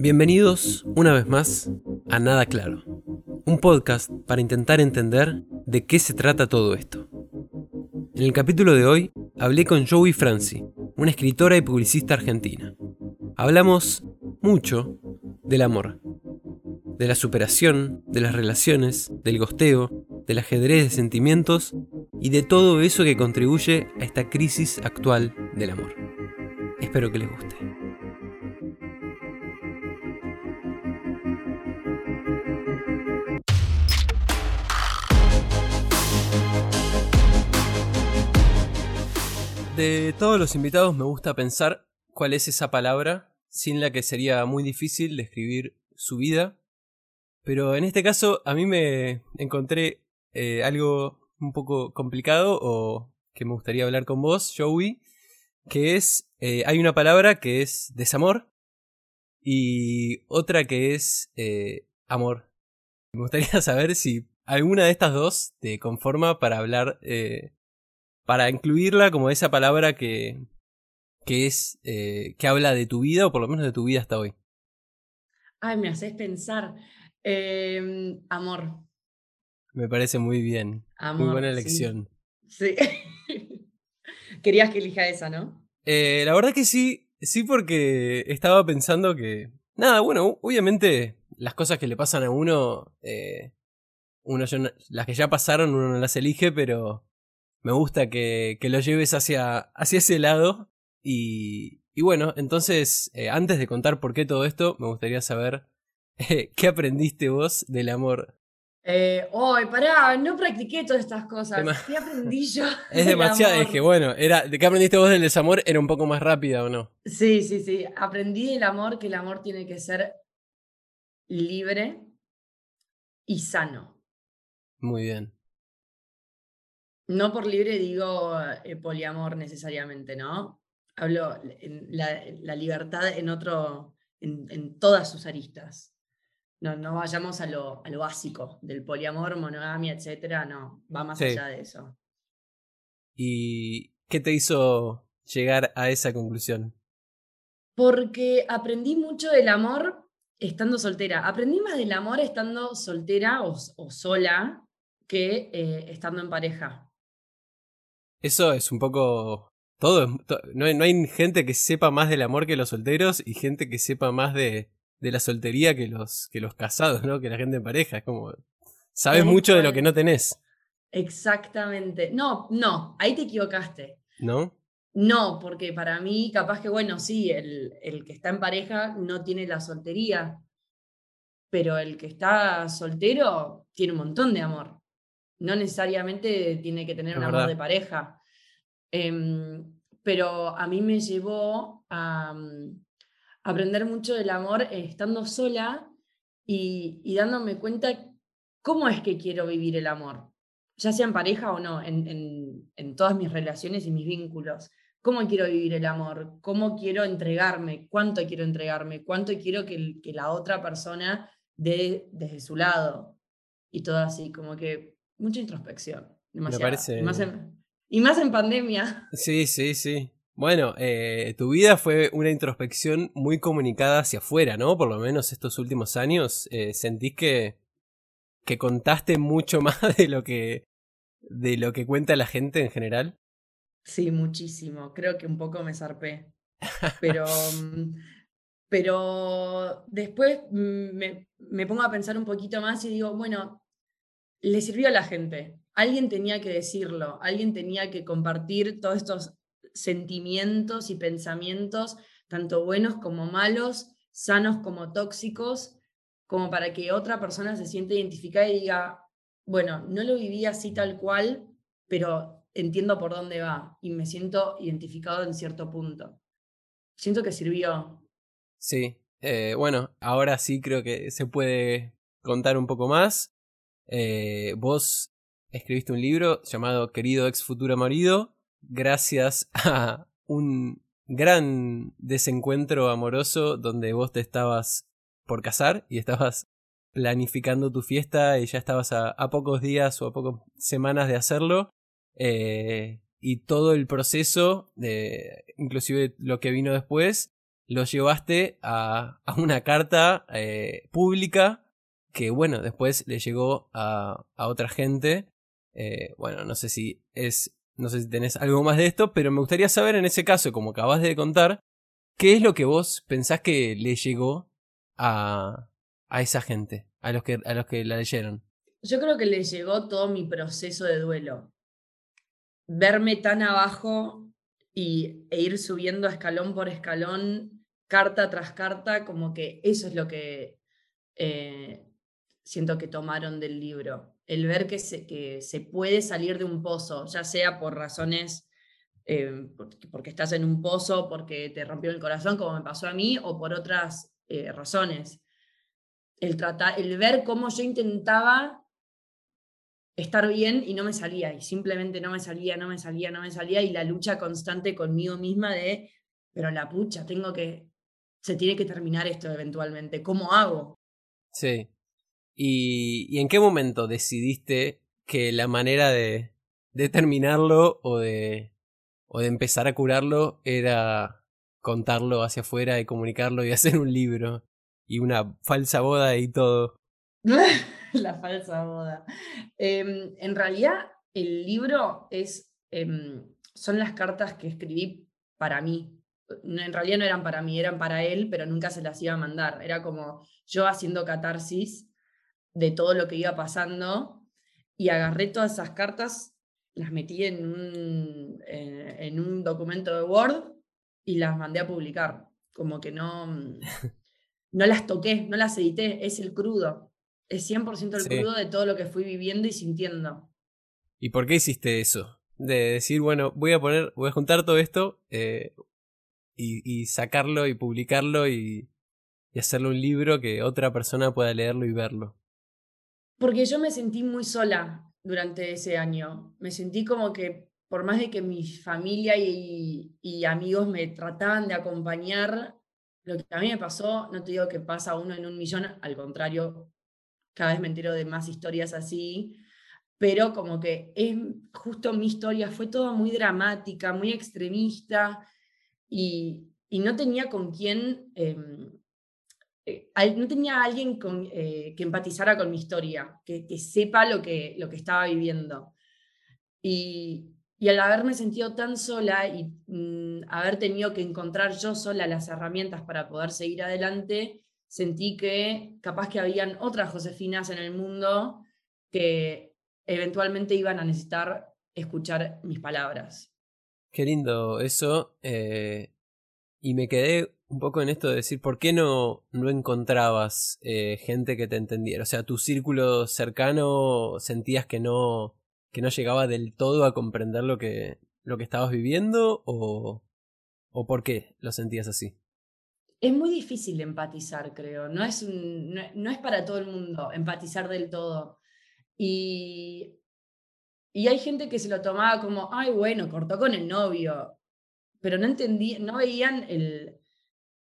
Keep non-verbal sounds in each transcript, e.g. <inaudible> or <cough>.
Bienvenidos una vez más a Nada Claro, un podcast para intentar entender de qué se trata todo esto. En el capítulo de hoy hablé con Joey Franci, una escritora y publicista argentina. Hablamos mucho del amor, de la superación, de las relaciones, del gosteo, del ajedrez de sentimientos y de todo eso que contribuye a esta crisis actual del amor. Espero que les guste. De todos los invitados me gusta pensar cuál es esa palabra sin la que sería muy difícil describir su vida. Pero en este caso a mí me encontré eh, algo un poco complicado o que me gustaría hablar con vos, Joey, que es, eh, hay una palabra que es desamor y otra que es eh, amor. Me gustaría <laughs> saber si alguna de estas dos te conforma para hablar para incluirla como esa palabra que, que es, eh, que habla de tu vida, o por lo menos de tu vida hasta hoy. Ay, me haces pensar. Em, amor. Me parece muy bien. muy buena elección. Sí. <laughs> Querías que elija esa, ¿no? Eh, la verdad que sí, sí porque estaba pensando que... Nada, bueno, obviamente las cosas que le pasan a uno, eh, uno las que ya pasaron uno no las elige, pero me gusta que, que lo lleves hacia, hacia ese lado. Y, y bueno, entonces, eh, antes de contar por qué todo esto, me gustaría saber <laughs> eh, qué aprendiste vos del amor. Eh, ¡Ay, pará! No practiqué todas estas cosas. ¿Qué aprendí yo? <laughs> Es demasiado, es que bueno, era, ¿de qué aprendiste vos del desamor? ¿Era un poco más rápida o no? Sí, sí, sí. Aprendí del amor que el amor tiene que ser libre y sano. Muy bien. No por libre digo eh, poliamor necesariamente, ¿no? Hablo en la, libertad en otro, en, todas sus aristas. No, no vayamos a lo, a lo básico del poliamor, monogamia, etcétera, no, va más allá de eso. ¿Y qué te hizo llegar a esa conclusión? Porque aprendí mucho del amor estando soltera. Aprendí más del amor estando soltera o, sola que eh, estando en pareja. Eso es un poco todo. no, hay, no, hay, gente que sepa más del amor que los solteros y gente que sepa más de, de la soltería que los, que los casados, ¿no? Que la gente en pareja. Es como. Sabes mucho de lo que no tenés. Exactamente. No, no, ahí te equivocaste. ¿No? No, porque para mí, capaz que, bueno, sí, el, el que está en pareja no tiene la soltería, pero el que está soltero tiene un montón de amor no necesariamente tiene que tener un amor de pareja. Em, pero a mí me llevó a, mm, aprender mucho del amor estando sola y, dándome cuenta cómo es que quiero vivir el amor, ya sea en pareja o no, en, todas mis relaciones y mis vínculos. ¿Cómo quiero vivir el amor? ¿Cómo quiero entregarme? ¿Cuánto quiero entregarme? ¿Cuánto quiero que, que la otra persona dé desde su lado? Y todo así, como que mucha introspección. Me parece. Y más, en, y más en pandemia. <laughs> Sí, sí, sí. Bueno, eh, tu vida fue una introspección muy comunicada hacia afuera, ¿no? Por lo menos estos últimos años. Eh, ¿Sentís que, que contaste mucho <laughs> más de lo que, de lo que cuenta la gente en general? Sí, muchísimo. Creo que un poco me zarpé. Pero, mm, pero después mm, me, me pongo a pensar un poquito más y digo, bueno, le sirvió a la gente. Alguien tenía que decirlo, alguien tenía que compartir todos estos sentimientos y pensamientos, tanto buenos como malos, sanos como tóxicos, como para que otra persona se sienta identificada y diga, bueno, no lo viví así tal cual, pero entiendo por dónde va y me siento identificado en cierto punto. Siento que sirvió. Sí, eh, bueno, ahora sí creo que se puede contar un poco más. Eh, vos escribiste un libro llamado Querido ex futuro marido, gracias <laughs> a un gran desencuentro amoroso donde vos te estabas por casar y estabas planificando tu fiesta y ya estabas a, pocos días o a pocas semanas de hacerlo. Eh, y todo el proceso, de, inclusive lo que vino después, lo llevaste a, una carta eh, pública que, bueno, después le llegó a, otra gente. Eh, bueno, no sé si es. No sé si tenés algo más de esto, pero me gustaría saber en ese caso, como acabas de contar, ¿qué es lo que vos pensás que le llegó a, a esa gente, a los, que, a los que la leyeron? Yo creo que le llegó todo mi proceso de duelo. Verme tan abajo y, e ir subiendo escalón por escalón, carta tras carta, como que eso es lo que eh, siento que tomaron del libro. El ver que se, que se puede salir de un pozo, ya sea por razones, eh, porque, estás en un pozo, porque te rompió el corazón, como me pasó a mí, o por otras eh, razones. El, tratar, el ver cómo yo intentaba estar bien y no me salía, y simplemente no me salía, no me salía, no me salía, y la lucha constante conmigo misma de, pero la pucha, tengo que, se tiene que terminar esto eventualmente, ¿cómo hago? Sí. ¿Y, en qué momento decidiste que la manera de, terminarlo o de, o de empezar a curarlo era contarlo hacia afuera y comunicarlo y <laughs> hacer un libro y una falsa boda y todo? <laughs> la falsa boda. Em, en realidad, el libro es, em, son las cartas que escribí para mí. En realidad no eran para mí, eran para él, pero nunca se las iba a mandar. Era como yo haciendo catarsis de todo lo que iba pasando y agarré todas esas cartas, las metí en un, eh, en un documento de Word y las mandé a publicar. Como que no, <laughs> no las toqué, no las edité, es el crudo. Es 100% el crudo de todo lo que fui viviendo y sintiendo. ¿Y por qué hiciste eso? De decir, bueno, voy a poner, voy a juntar todo esto eh, y, sacarlo y publicarlo y, y hacerlo un libro que otra persona pueda leerlo y verlo. Porque yo me sentí muy sola durante ese año. Me sentí como que por más de que mi familia y, amigos me trataban de acompañar, lo que a mí me pasó, no te digo que pasa uno en un millón, al contrario, cada vez me entero de más historias así, pero como que es justo mi historia, fue todo muy dramática, muy extremista y, no tenía con quién em, eh, no tenía alguien con, eh, que empatizara con mi historia, que, sepa lo que, lo que estaba viviendo. Y, al haberme sentido tan sola y mm, haber tenido que encontrar yo sola las herramientas para poder seguir adelante, sentí que capaz que habían otras Josefinas en el mundo que eventualmente iban a necesitar escuchar mis palabras. Qué lindo eso. Eh, y me quedé un poco en esto de decir, ¿por qué no, no encontrabas eh, gente que te entendiera? O sea, tu círculo cercano sentías que no, que no llegaba del todo a comprender lo que, lo que estabas viviendo o, o por qué lo sentías así? Es muy difícil empatizar, creo. No es, no, es para todo el mundo empatizar del todo. Y, y hay gente que se lo tomaba como, ay, bueno, cortó con el novio. Pero no entendí, no veían el,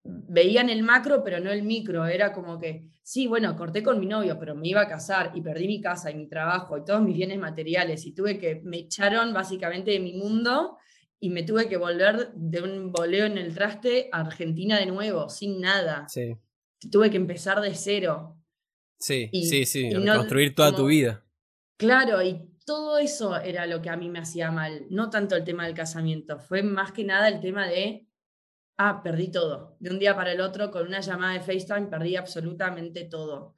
veían el macro, pero no el micro. Era como que, sí, bueno, corté con mi novio, pero me iba a casar y perdí mi casa y mi trabajo y todos mis bienes materiales y tuve que, me echaron básicamente de mi mundo y me tuve que volver de un voleo en el traste a Argentina de nuevo, sin nada. Sí. Tuve que empezar de cero. Sí, sí, sí, construir toda tu vida. Claro, y todo eso era lo que a mí me hacía mal, no tanto el tema del casamiento, fue más que nada el tema de ah, perdí todo. De un día para el otro, con una llamada de FaceTime, perdí absolutamente todo.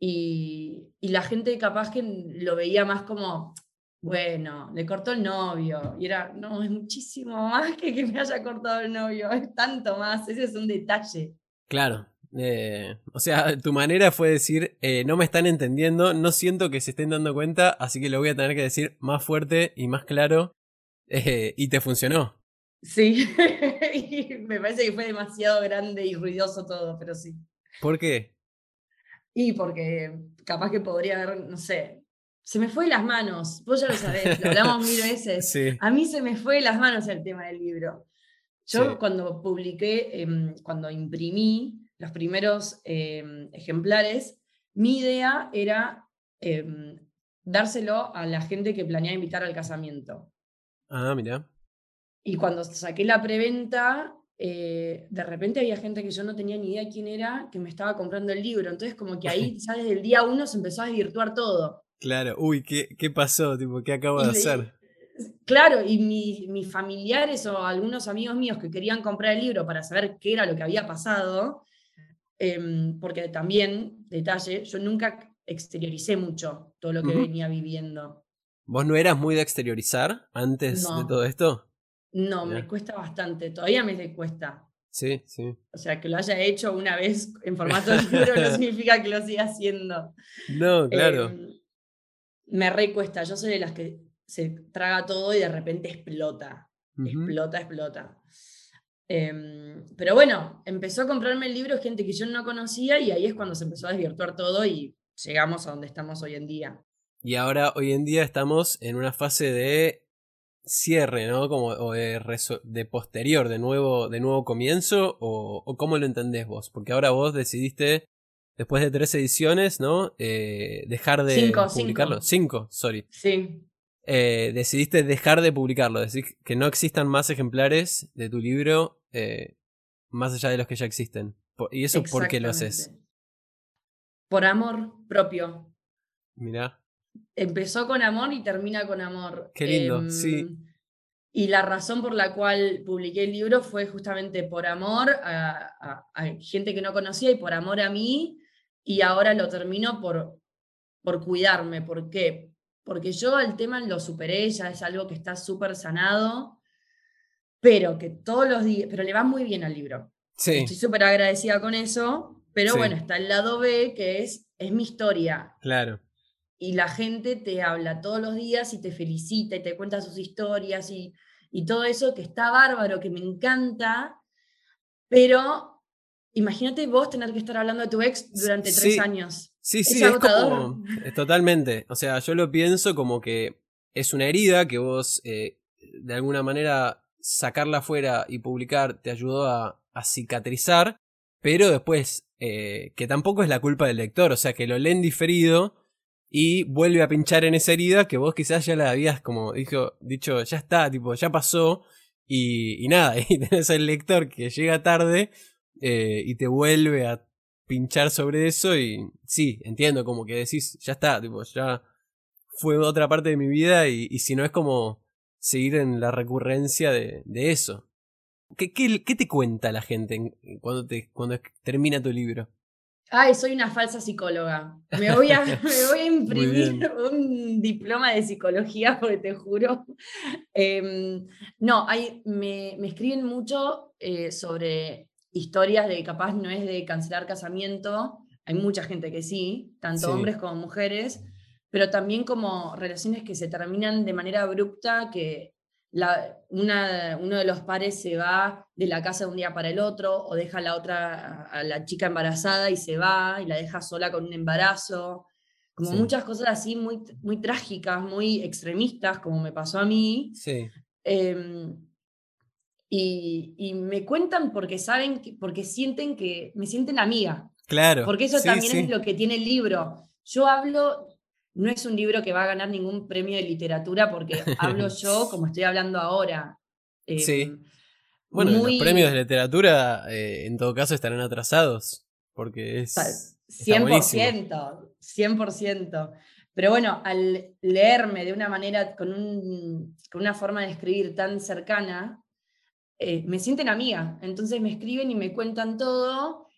Y, la gente capaz que lo veía más como, bueno, le cortó el novio. Y era, no, es muchísimo más que que me haya cortado el novio, es tanto más, ese es un detalle. Claro. Eh, o sea, tu manera fue decir, eh, no me están entendiendo, no siento que se estén dando cuenta, así que lo voy a tener que decir más fuerte y más claro. Eh, y te funcionó. Sí, <laughs> me parece que fue demasiado grande y ruidoso todo, pero sí. ¿Por qué? Y porque capaz que podría haber, no sé, se me fue las manos, vos ya lo sabés, lo hablamos mil <laughs> veces. A mí se me fue las manos el tema del libro. Yo cuando publiqué, em, cuando imprimí los primeros em, ejemplares, mi idea era em, dárselo a la gente que planeaba invitar al casamiento. Ah, mira. Y cuando saqué la preventa, eh, de repente había gente que yo no tenía ni idea quién era que me estaba comprando el libro. Entonces, como que ahí <laughs> ya desde el día uno se empezó a desvirtuar todo. Claro, uy, ¿qué, qué pasó? Tipo, ¿Qué acabo de hacer? Claro, y mis familiares o algunos amigos míos que querían comprar el libro para saber qué era lo que había pasado, em, porque también, detalle, yo nunca exterioricé mucho todo lo que venía viviendo. ¿Vos no eras muy de exteriorizar antes de todo esto? No, me cuesta bastante, todavía me cuesta. Sí, sí. O sea, que lo haya hecho una vez en formato de libro no <laughs> significa que lo siga haciendo. No, claro. Em, me recuesta, yo soy de las que se traga todo y de repente explota. Explota, explota. Em, pero bueno, empezó a comprarme el libro gente que yo no conocía y ahí es cuando se empezó a desvirtuar todo y llegamos a donde estamos hoy en día. Y ahora, hoy en día, estamos en una fase de cierre, ¿no? Como, o de, de posterior, de nuevo, de nuevo comienzo, o, cómo lo entendés vos, porque ahora vos decidiste, después de tres ediciones, ¿no? Eh, dejar de publicarlo. Cinco. sorry. Sí. Eh, decidiste dejar de publicarlo, decir que no existan más ejemplares de tu libro eh, más allá de los que ya existen. ¿Y eso por qué lo haces? Por amor propio. Mira empezó con amor y termina con amor. Qué lindo, sí. Em, y la razón por la cual publiqué el libro fue justamente por amor a, gente que no conocía y por amor a mí. Y ahora lo termino por, por cuidarme. ¿Por qué? Porque yo el tema lo superé, ya es algo que está súper sanado, pero que todos los días, pero le va muy bien al libro. Sí. Estoy súper agradecida con eso, pero bueno, está el lado B, que es, es mi historia. Claro y la gente te habla todos los días y te felicita y te cuenta sus historias y, todo eso que está bárbaro, que me encanta, pero imagínate vos tener que estar hablando de tu ex durante tres años. Sí, sí, es, como, totalmente. O sea, yo lo pienso como que es una herida que vos eh, de alguna manera sacarla afuera y publicar te ayudó a, cicatrizar, pero después eh, que tampoco es la culpa del lector, o sea, que lo leen diferido y vuelve a pinchar en esa herida que vos quizás ya la habías como dijo, dicho, ya está, tipo, ya pasó y, y nada, <laughs> y tenés al lector que llega tarde eh, y te vuelve a pinchar sobre eso y sí, entiendo, como que decís, ya está, tipo, ya fue otra parte de mi vida y, y si no es como seguir en la recurrencia de, de eso. ¿Qué, ¿Qué, qué, te cuenta la gente cuando, te, cuando termina tu libro? Ay, soy una falsa psicóloga. Me voy a, <laughs> me voy a imprimir un diploma de psicología porque te juro. Em, no, hay, me, me, escriben mucho eh, sobre historias de capaz no es de cancelar casamiento. Hay mucha gente que sí, tanto hombres como mujeres, pero también como relaciones que se terminan de manera abrupta, que una, uno de los pares se va de la casa de un día para el otro o deja a la otra, a la chica embarazada y se va y la deja sola con un embarazo. Como muchas cosas así muy, muy trágicas, muy extremistas, como me pasó a mí. Sí. Em, y, me cuentan porque saben, porque sienten que me sienten amiga. Claro. Porque eso también es lo que tiene el libro. Yo hablo no es un libro que va a ganar ningún premio de literatura porque <laughs> hablo yo como estoy hablando ahora. sí. Em, bueno, los premios de literatura eh, en todo caso estarán atrasados porque es... 100%, 100%. Pero bueno, al leerme de una manera, con, un, con una forma de escribir tan cercana, eh, me sienten amiga. Entonces me escriben y me cuentan todo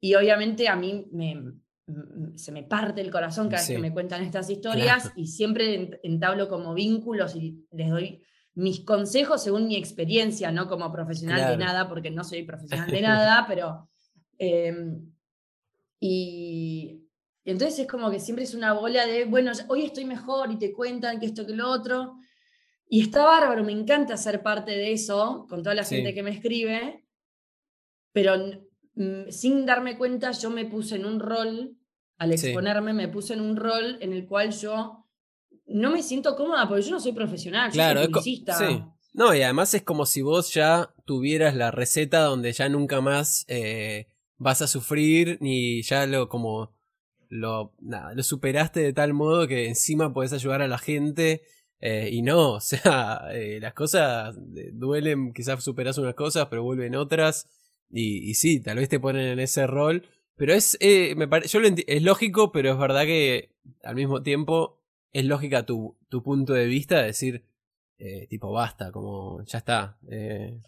y obviamente a mí me, se me parte el corazón cada vez que me cuentan estas historias y siempre entablo como vínculos y les doy mis consejos según mi experiencia, no como profesional de nada, porque no soy profesional de <laughs> nada, pero... Em, y, entonces es como que siempre es una bola de, bueno, hoy estoy mejor y te cuentan que esto, que lo otro. Y está bárbaro, me encanta ser parte de eso con toda la gente que me escribe, pero sin darme cuenta, yo me puse en un rol, al exponerme, me puse en un rol en el cual yo no me siento cómoda porque yo no soy profesional, claro, soy publicista. Sí. No, y además es como si vos ya tuvieras la receta donde ya nunca más eh, vas a sufrir, ni ya lo como lo, nada, lo superaste de tal modo que encima podés ayudar a la gente Eh, y no, o sea, eh, las cosas duelen, quizás superas unas cosas, pero vuelven otras. Y, y sí, tal vez te ponen en ese rol. Pero es, eh, me es lógico, pero es verdad que al mismo tiempo es lógica tu, tu punto de vista, de decir, eh, tipo, basta, como ya está. Eh,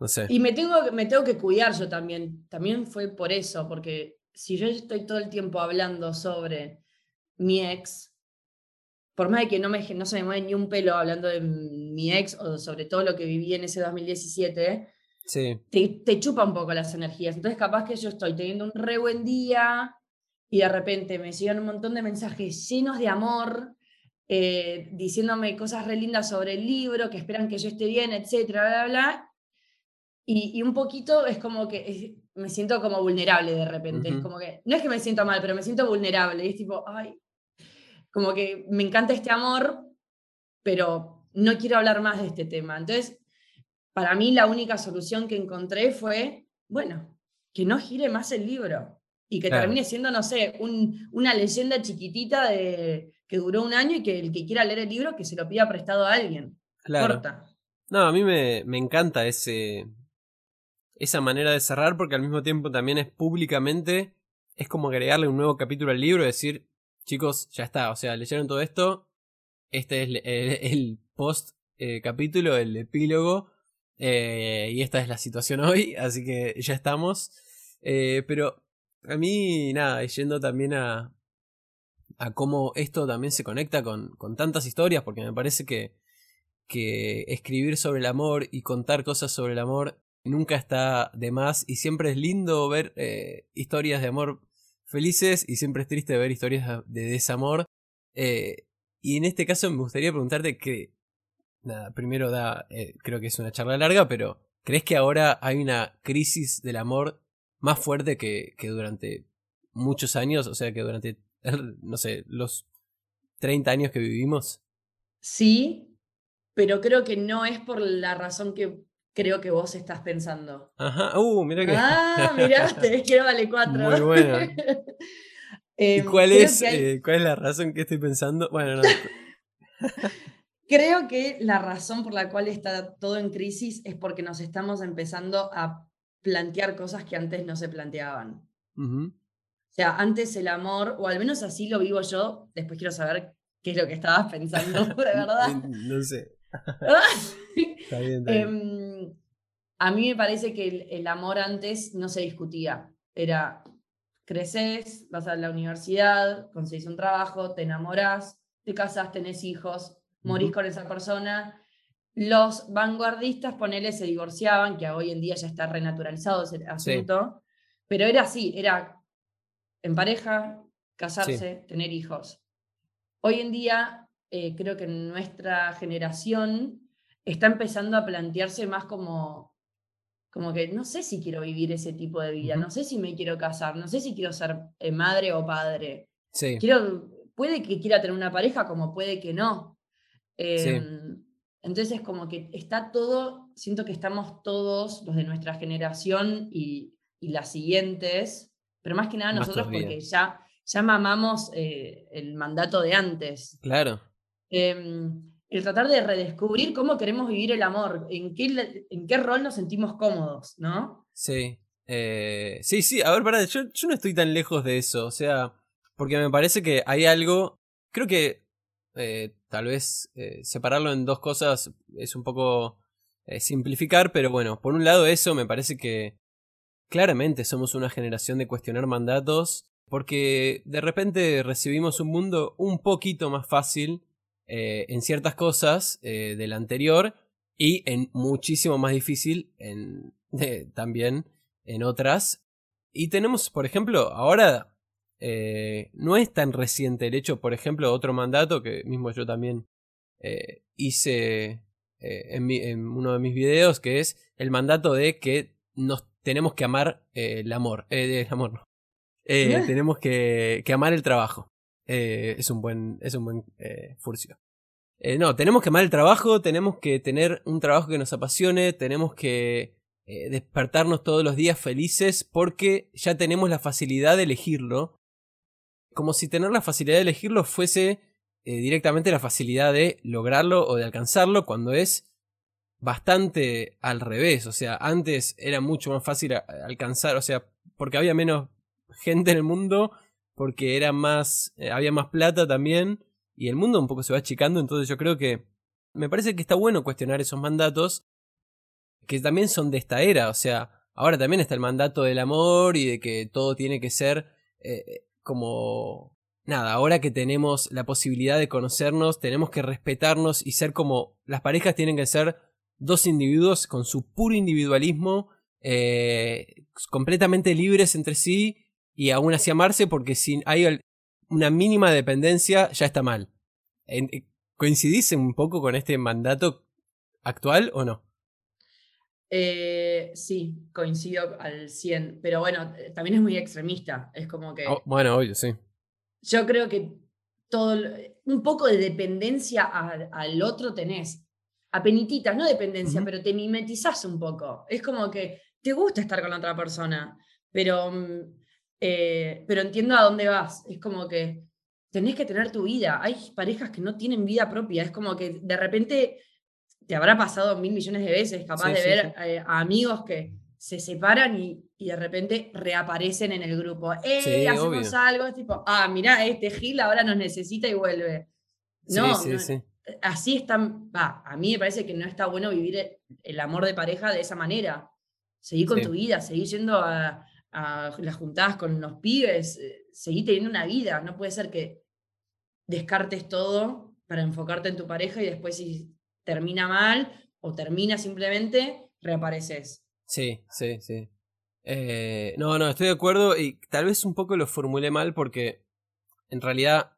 no sé. Y me tengo, me tengo que cuidar yo también. También fue por eso, porque si yo estoy todo el tiempo hablando sobre mi ex, por más de que no, me, no se me mueve ni un pelo hablando de mi ex o sobre todo lo que viví en ese 2017, sí. te, te chupa un poco las energías. Entonces capaz que yo estoy teniendo un re buen día y de repente me llegan un montón de mensajes llenos de amor, eh, diciéndome cosas re lindas sobre el libro, que esperan que yo esté bien, etcétera, bla, bla, bla. Y, un poquito es como que me siento como vulnerable de repente. Es como que, no es que me siento mal, pero me siento vulnerable. Y es tipo, ay, como que me encanta este amor, pero no quiero hablar más de este tema. Entonces, para mí la única solución que encontré fue, bueno, que no gire más el libro y que termine siendo, no sé, una leyenda chiquitita de, que duró un año y que el que quiera leer el libro que se lo pida prestado a alguien. Claro. No, a mí me, me encanta ese, esa manera de cerrar porque al mismo tiempo también es públicamente, es como agregarle un nuevo capítulo al libro y decir, chicos, ya está, o sea, leyeron todo esto, este es el, post eh, capítulo, el epílogo, eh, y esta es la situación <laughs> hoy, así que ya estamos. Eh, pero a mí, nada, yendo también a, a cómo esto también se conecta con, con tantas historias, porque me parece que, que escribir sobre el amor y contar cosas sobre el amor nunca está de más y siempre es lindo ver eh, historias de amor felices y siempre es triste ver historias de desamor. Y en este caso me gustaría preguntarte que, nada, primero da, eh, creo que es una charla larga, pero ¿crees que ahora hay una crisis del amor más fuerte que, que durante muchos años? O sea, que durante no sé, los 30 años que vivimos? Sí, pero creo que no es por la razón que creo que vos estás pensando. Ajá, uh, mira que. Ah, <laughs> mira, te quiero vale cuatro. Muy bueno. <laughs> ¿Y em, cuál es, eh, cuál es la razón que estoy pensando? Bueno, no. <laughs> creo que la razón por la cual está todo en crisis es porque nos estamos empezando a plantear cosas que antes no se planteaban. O sea, antes el amor, o al menos así lo vivo yo, después quiero saber qué es lo que estabas pensando, <laughs> de verdad. No sé. <laughs> está bien, está bien. Em, a mí me parece que el, amor antes no se discutía. Era, creces, vas a la universidad, conseguís un trabajo, te enamoras, te casas, tenés hijos, morís con esa persona. Los vanguardistas, ponele, se divorciaban, que hoy en día ya está renaturalizado ese asunto, pero era así, era en pareja, casarse, tener hijos. Hoy en día eh, creo que nuestra generación está empezando a plantearse más como, como que no sé si quiero vivir ese tipo de vida, no sé si me quiero casar, no sé si quiero ser eh, madre o padre. Quiero, puede que quiera tener una pareja como puede que no. Em, entonces como que está todo, siento que estamos todos, los de nuestra generación y, y las siguientes, pero más que nada nosotros porque ya, ya mamamos eh, el mandato de antes. Claro. Em, el tratar de redescubrir cómo queremos vivir el amor, en qué, en qué rol nos sentimos cómodos, ¿no? Sí. Eh, sí, sí, a ver, pará, yo, yo no estoy tan lejos de eso, o sea, porque me parece que hay algo, creo que eh, tal vez separarlo en dos cosas es un poco simplificar, pero bueno, por un lado eso me parece que Claramente somos una generación de cuestionar mandatos porque de repente recibimos un mundo un poquito más fácil eh, en ciertas cosas eh, del anterior y en muchísimo más difícil en, <laughs> también en otras. Y tenemos, por ejemplo, ahora eh, no es tan reciente el hecho, por ejemplo, otro mandato que mismo yo también hice en, en, uno de mis videos, que es el mandato de que nos tenemos que amar eh, el amor. Eh, el amor no. Eh, <laughs> tenemos que, que, amar el trabajo. es un buen, es un buen furcio. no, tenemos que amar el trabajo, tenemos que tener un trabajo que nos apasione, tenemos que despertarnos todos los días felices porque ya tenemos la facilidad de elegirlo. Como si tener la facilidad de elegirlo fuese eh, directamente la facilidad de lograrlo o de alcanzarlo cuando es bastante al revés. O sea, antes era mucho más fácil alcanzar, o sea, porque había menos gente en el mundo, porque era más, eh, había más plata también, y el mundo un poco se va achicando, entonces yo creo que me parece que está bueno cuestionar esos mandatos, que también son de esta era, o sea, ahora también está el mandato del amor y de que todo tiene que ser eh, como nada, ahora que tenemos la posibilidad de conocernos, tenemos que respetarnos y ser como las parejas tienen que ser dos individuos con su puro individualismo, eh, completamente libres entre sí y aún así amarse porque si hay una mínima dependencia ya está mal. ¿Coincidís un poco con este mandato actual o no? Eh, sí, coincido al 100, pero bueno, también es muy extremista, es como que... Oh, bueno, obvio, sí yo creo que todo, un poco de dependencia al otro tenés. Apenititas, no dependencia, pero te mimetizás un poco. Es como que te gusta estar con la otra persona, pero, mm, eh, pero entiendo a dónde vas. Es como que tenés que tener tu vida. Hay parejas que no tienen vida propia. Es como que de repente te habrá pasado mil millones de veces, capaz de ver eh, a amigos que se separan y, de repente reaparecen en el grupo. ¡Eh! hacemos algo, es tipo, ah, mira, este Gil ahora nos necesita y vuelve. No, así están, va, a mí me parece que no está bueno vivir el amor de pareja de esa manera. Seguir con tu vida, seguir yendo a, las juntadas con los pibes, eh, seguir teniendo una vida. No puede ser que descartes todo para enfocarte en tu pareja y después si termina mal o termina simplemente, reapareces. Sí, sí, sí. Eh, no, no, estoy de acuerdo y tal vez un poco lo formulé mal porque en realidad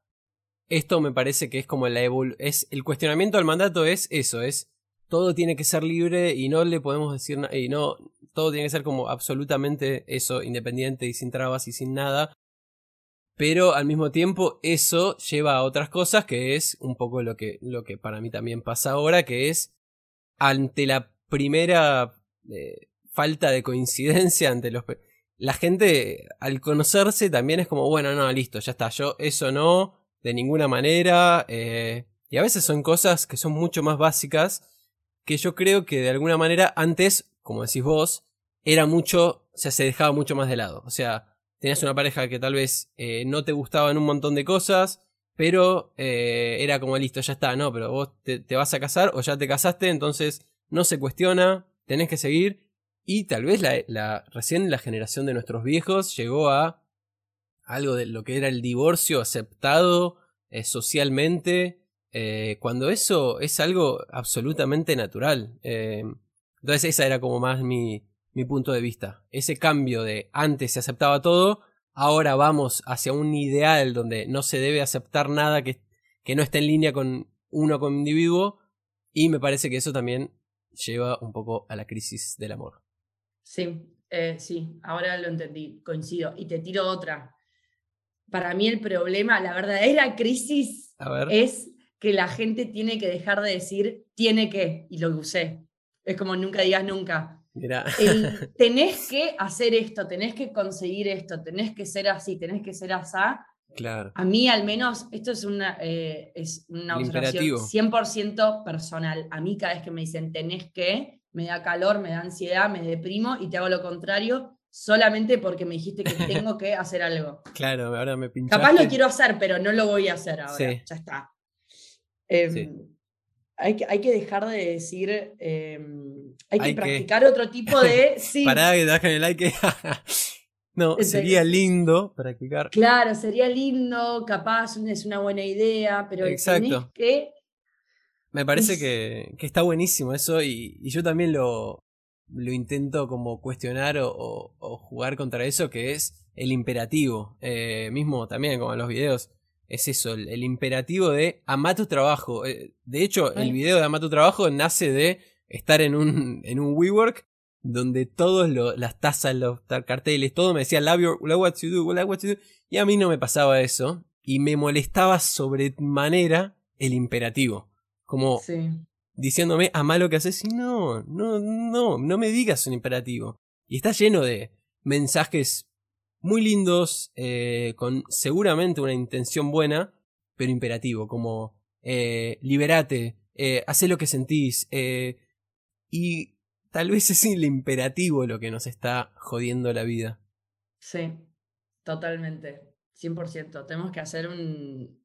esto me parece que es como la es el cuestionamiento al mandato es eso, es todo tiene que ser libre y no le podemos decir y no todo tiene que ser como absolutamente eso, independiente y sin trabas y sin nada. Pero al mismo tiempo eso lleva a otras cosas que es un poco lo que lo que para mí también pasa ahora, que es ante la primera eh, falta de coincidencia ante los... La gente al conocerse también es como, bueno, no, listo, ya está, yo eso no, de ninguna manera. Eh, y a veces son cosas que son mucho más básicas que yo creo que de alguna manera antes, como decís vos, era mucho, o sea, se dejaba mucho más de lado. O sea, tenías una pareja que tal vez eh, no te gustaba en un montón de cosas, pero eh, era como listo, ya está, no, pero vos te, vas a casar o ya te casaste, entonces no se cuestiona, tenés que seguir. Y tal vez la, recién la generación de nuestros viejos llegó a algo de lo que era el divorcio aceptado eh, socialmente, cuando eso es algo absolutamente natural. Entonces esa era como más mi, mi punto de vista. Ese cambio de antes se aceptaba todo, ahora vamos hacia un ideal donde no se debe aceptar nada que, que no esté en línea con uno como individuo, y me parece que eso también lleva un poco a la crisis del amor. Sí, eh, sí, ahora lo entendí, coincido. Y te tiro otra. Para mí el problema, la verdadera crisis es que la gente tiene que dejar de decir tiene que, y lo usé. Es como nunca digas nunca. Mira. <laughs> tenés que hacer esto, tenés que conseguir esto, tenés que ser así, tenés que ser asá. Claro. A mí al menos, esto es una, eh, es una observación 100% personal. A mí cada vez que me dicen tenés que, me da calor, me da ansiedad, me deprimo y te hago lo contrario solamente porque me dijiste que <laughs> tengo que hacer algo. Claro, ahora me pinchaste. Capaz lo quiero hacer, pero no lo voy a hacer ahora. Ya está. Em, hay, que, hay, que, dejar de decir. Em, hay que practicar otro tipo de. <laughs> Sí. Pará, que el like. <laughs> no, sería lindo practicar. Claro, sería lindo, capaz es una buena idea, pero Exacto. que me parece que, está buenísimo eso y, yo también lo, lo intento como cuestionar o, jugar contra eso, que es el imperativo. Eh, mismo también como en los videos, es eso, el, imperativo de amar tu trabajo. Eh, de hecho, el video de amar tu trabajo nace de estar en un, en un WeWork donde todos las tazas, los carteles, todo me decía love, your, love what you do, love what you do. Y a mí no me pasaba eso y me molestaba sobremanera el imperativo. Como diciéndome, a lo que haces. Y no, no, no, no me digas un imperativo. Y está lleno de mensajes muy lindos, eh, con seguramente una intención buena, pero imperativo, como eh, liberate, eh, haz lo que sentís. Eh, y tal vez es el imperativo lo que nos está jodiendo la vida. Sí, totalmente, 100%. Tenemos que hacer un,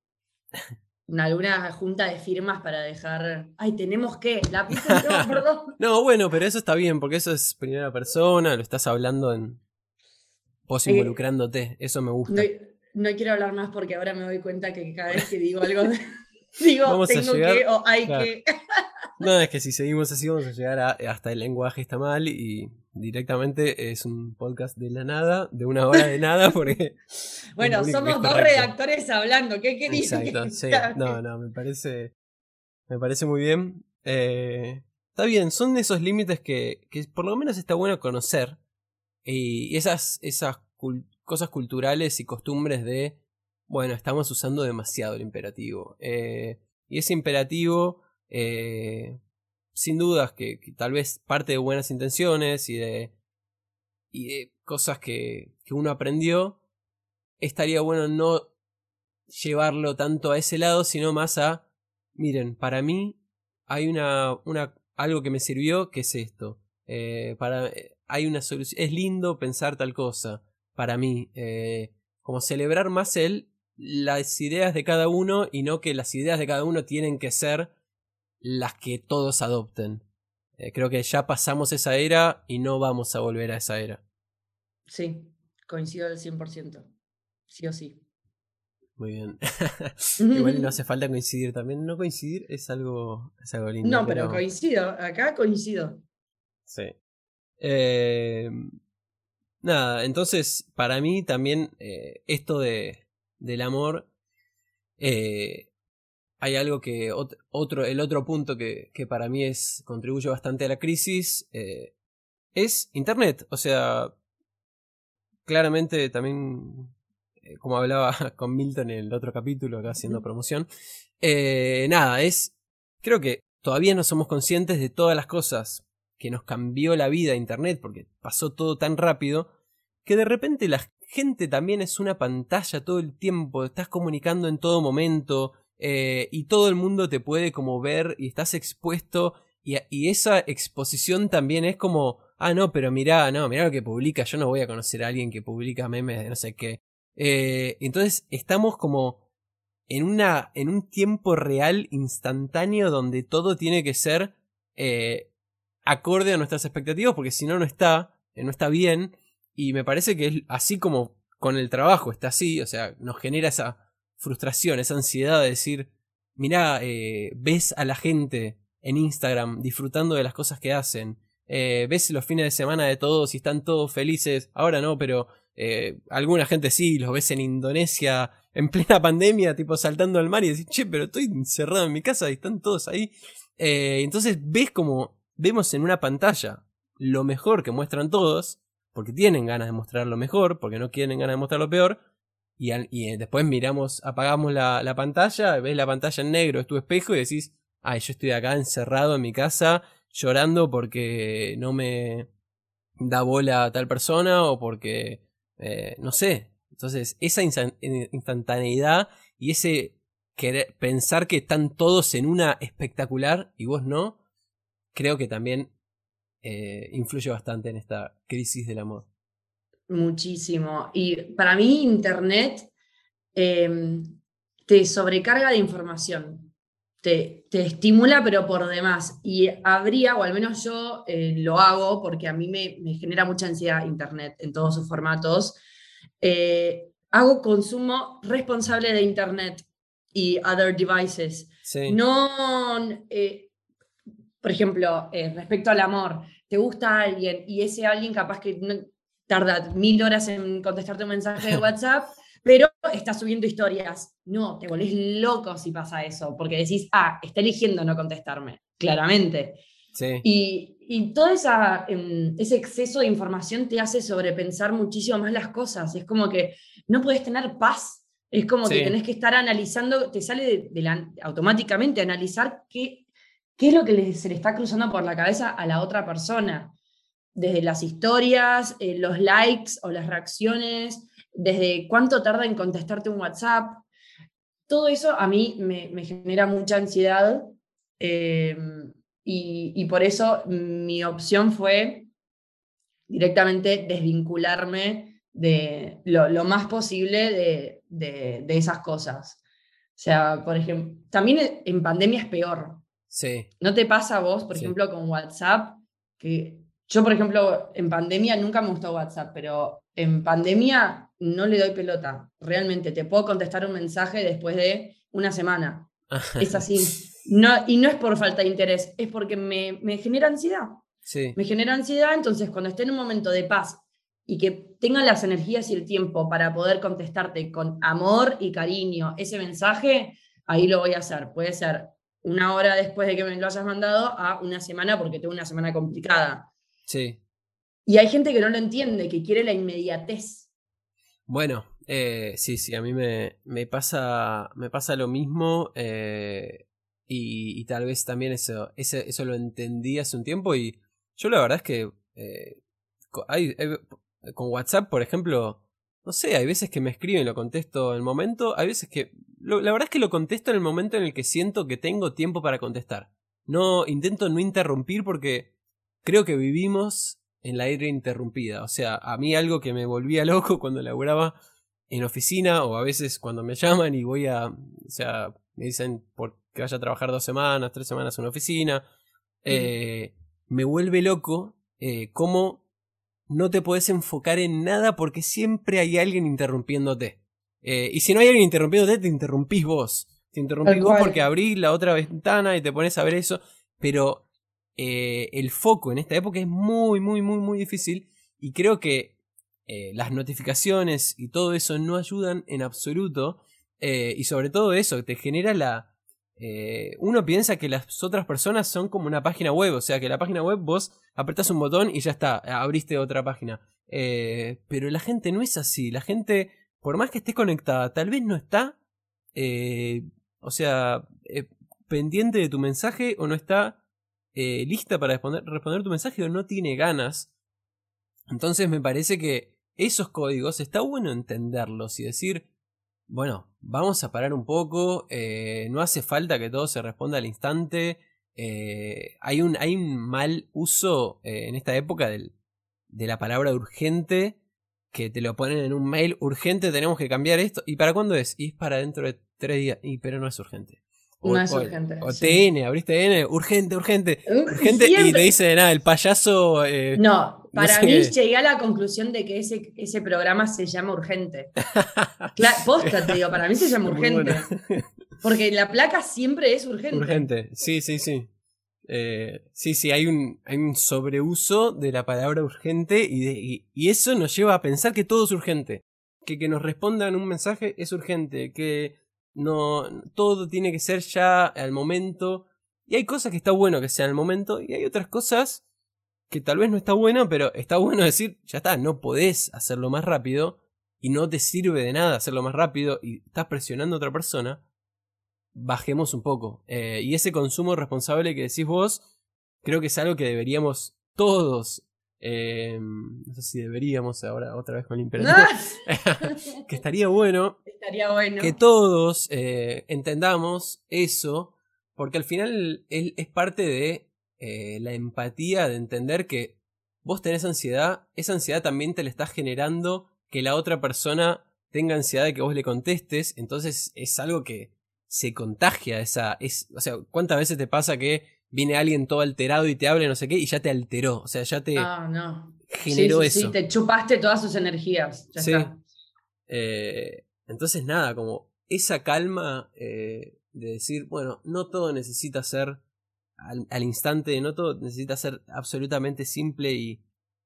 <laughs> una, alguna junta de firmas para dejar. Ay, tenemos que. La <laughs> no, perdón. no, bueno, pero eso está bien, porque eso es primera persona, lo estás hablando en. Vos eh, involucrándote, eso me gusta. No, quiero hablar más porque ahora me doy cuenta que cada vez que digo algo, <laughs> digo, tengo que o hay que. no, es que si seguimos así vamos a llegar a, hasta el lenguaje está mal y directamente es un podcast de la nada, de una hora de nada, <laughs> porque... bueno, somos dos redactores hablando, ¿qué querés? Exacto, <laughs> sí, no, no, me parece, me parece muy bien. Eh, está bien, son esos límites que, que, por lo menos está bueno conocer y esas, esas cosas culturales y costumbres de, bueno, estamos usando demasiado el imperativo. Eh, y ese imperativo... Eh, sin dudas que, tal vez parte de buenas intenciones y de, y de cosas que, que uno aprendió, estaría bueno no llevarlo tanto a ese lado, sino más a, miren, para mí hay una, una algo que me sirvió, que es esto. Eh, para, hay una solución, es lindo pensar tal cosa, para mí, eh, como celebrar más el, las ideas de cada uno y no que las ideas de cada uno tienen que ser las que todos adopten. Eh, creo que ya pasamos esa era y no vamos a volver a esa era. Sí, coincido al 100%. Sí o sí. Muy bien. <laughs> Igual no hace <laughs> falta coincidir también. No coincidir es algo, es algo lindo. No, pero, coincido. Acá coincido. Sí. Eh, nada, entonces para mí también eh, esto de, del amor hay algo que otro, el otro punto que, que, para mí es contribuye bastante a la crisis eh, es Internet. O sea, claramente también, eh, como hablaba <laughs> con Milton en el otro capítulo, acá haciendo promoción, eh, nada, es, creo que todavía no somos conscientes de todas las cosas que nos cambió la vida Internet, porque pasó todo tan rápido, que de repente la gente también es una pantalla todo el tiempo, estás comunicando en todo momento, eh, y todo el mundo te puede como ver y estás expuesto y, esa exposición también es como, ah, no, pero mirá, no, mirá lo que publica, yo no voy a conocer a alguien que publica memes de no sé qué. Eh, entonces estamos como en, una, en un tiempo real, instantáneo, donde todo tiene que ser eh, acorde a nuestras expectativas, porque si no, no está, no está bien. Y me parece que es así como con el trabajo, está así, o sea, nos genera esa frustración, esa ansiedad de decir, mirá, eh, ves a la gente en Instagram disfrutando de las cosas que hacen, eh, ves los fines de semana de todos y están todos felices, ahora no, pero eh, alguna gente sí, los ves en Indonesia en plena <laughs> pandemia, tipo saltando al mar y decís, che, pero estoy encerrado en mi casa y están todos ahí. entonces ves como vemos en una pantalla lo mejor que muestran todos, porque tienen ganas de mostrar lo mejor, porque no quieren ganas de mostrar lo peor, y, eh, después miramos, apagamos la, la, pantalla, ves la pantalla en negro, es tu espejo y decís, ay, yo estoy acá encerrado en mi casa llorando porque no me da bola a tal persona o porque, eh, no sé. Entonces, esa instantaneidad y ese querer, pensar que están todos en una espectacular y vos no, creo que también eh, influye bastante en esta crisis del amor. Muchísimo. Y para mí Internet em, te sobrecarga de información, te, te, estimula pero por demás. Y habría, o al menos yo eh, lo hago porque a mí me, me, genera mucha ansiedad Internet en todos sus formatos, eh, hago consumo responsable de Internet y other devices. No, eh, por ejemplo, respecto al amor, te gusta alguien y ese alguien capaz que tarda mil horas en contestarte un mensaje de <laughs> WhatsApp, pero está subiendo historias. No, te volvés loco si pasa eso, porque decís, ah, está eligiendo no contestarme, claramente. Sí. Y, y todo esa, em, ese exceso de información te hace sobrepensar muchísimo más las cosas. Es como que no puedes tener paz. Es como que tenés que estar analizando, te sale de, automáticamente analizar qué, qué es lo que se le está cruzando por la cabeza a la otra persona desde las historias, eh, los likes o las reacciones, desde cuánto tarda en contestarte un WhatsApp. todo eso a mí me, genera mucha ansiedad eh, y, por eso mi opción fue directamente desvincularme de lo, más posible de, esas cosas. O sea, por ejemplo, también en pandemia es peor. Sí. ¿No te pasa a vos, por ejemplo, con WhatsApp? Que yo, por ejemplo, en pandemia nunca me gustó WhatsApp, pero en pandemia no le doy pelota. Realmente te puedo contestar un mensaje después de una semana. <laughs> es así. No, y no es por falta de interés, es porque me, me genera ansiedad. Sí. Me genera ansiedad, entonces cuando esté en un momento de paz y que tenga las energías y el tiempo para poder contestarte con amor y cariño ese mensaje, ahí lo voy a hacer. Puede ser una hora después de que me lo hayas mandado a una semana porque tengo una semana complicada. Sí. Y hay gente que no lo entiende, que quiere la inmediatez. Bueno, eh, sí, sí, a mí me, me, pasa, me pasa lo mismo eh, y, tal vez también eso, eso lo entendí hace un tiempo y yo la verdad es que eh, hay, con WhatsApp, por ejemplo, no sé, hay veces que me escriben y lo contesto en el momento, hay veces que... la verdad es que lo contesto en el momento en el que siento que tengo tiempo para contestar. No, intento no interrumpir porque creo que vivimos en la era interrumpida. O sea, a mí algo que me volvía loco <laughs> cuando laburaba en oficina o a veces cuando me llaman y voy a, o sea, me dicen por que vaya a trabajar dos semanas, tres semanas en una oficina, eh, me vuelve loco eh, cómo no te puedes enfocar en nada porque siempre hay alguien interrumpiéndote. Eh, y si no hay alguien interrumpiéndote, te interrumpís vos. Te interrumpís vos porque abrís la otra ventana y te pones a ver eso. Pero eh, el foco en esta época es muy, muy, muy, muy difícil. Y creo que eh, las notificaciones y todo eso no ayudan en absoluto. Y sobre todo eso, te genera la... uno piensa que las otras personas son como una página web. O sea, que la página web vos apretás un botón y ya está, abriste otra página. pero la gente no es así. La gente, por más que esté conectada, tal vez no está... o sea, pendiente de tu mensaje o no está eh, lista para responder, responder tu mensaje o no tiene ganas. Entonces me parece que esos códigos está bueno entenderlos y decir, bueno, vamos a parar un poco, eh, no hace falta que todo se responda al instante. Eh, hay, un, hay un mal uso en esta época del, de la palabra urgente que te lo ponen en un mail urgente, tenemos que cambiar esto. ¿Y para cuándo es? Y es para dentro de tres días. Y pero no es urgente. O, no es urgente. O, TN, abriste TN, urgente, urgente. Urgente y te dice, nada, el payaso. Eh, no, para mí llegué a la conclusión de que ese, ese programa se llama urgente. <laughs> posta, te digo, para mí se llama urgente. <laughs> Porque la placa siempre es urgente. Urgente, sí, sí, sí. Eh, sí, sí, hay un, hay un sobreuso de la palabra urgente y, de, y, eso nos lleva a pensar que todo es urgente. Que que nos respondan un mensaje es urgente. Que no, todo tiene que ser ya al momento. Y hay cosas que está bueno que sean al momento. Y hay otras cosas que tal vez no está bueno, pero está bueno decir, ya está, no podés hacerlo más rápido. Y no te sirve de nada hacerlo más rápido. Y estás presionando a otra persona. Bajemos un poco. Eh, y ese consumo responsable que decís vos, creo que es algo que deberíamos todos eh, no sé si deberíamos ahora otra vez con el imperativo. <laughs> que estaría bueno, estaría bueno. que todos eh, entendamos eso, porque al final es, parte de eh, la empatía, de entender que vos tenés ansiedad, esa ansiedad también te la está generando que la otra persona tenga ansiedad de que vos le contestes, entonces es algo que se contagia esa, es, o sea, ¿cuántas veces te pasa que viene alguien todo alterado y te habla no sé qué y ya te alteró. O sea, ya te ah, no. generó eso. Sí, te chupaste todas sus energías. sí. Eh, entonces, nada, como esa calma eh, de decir, bueno, no todo necesita ser al, instante, no todo necesita ser absolutamente simple y,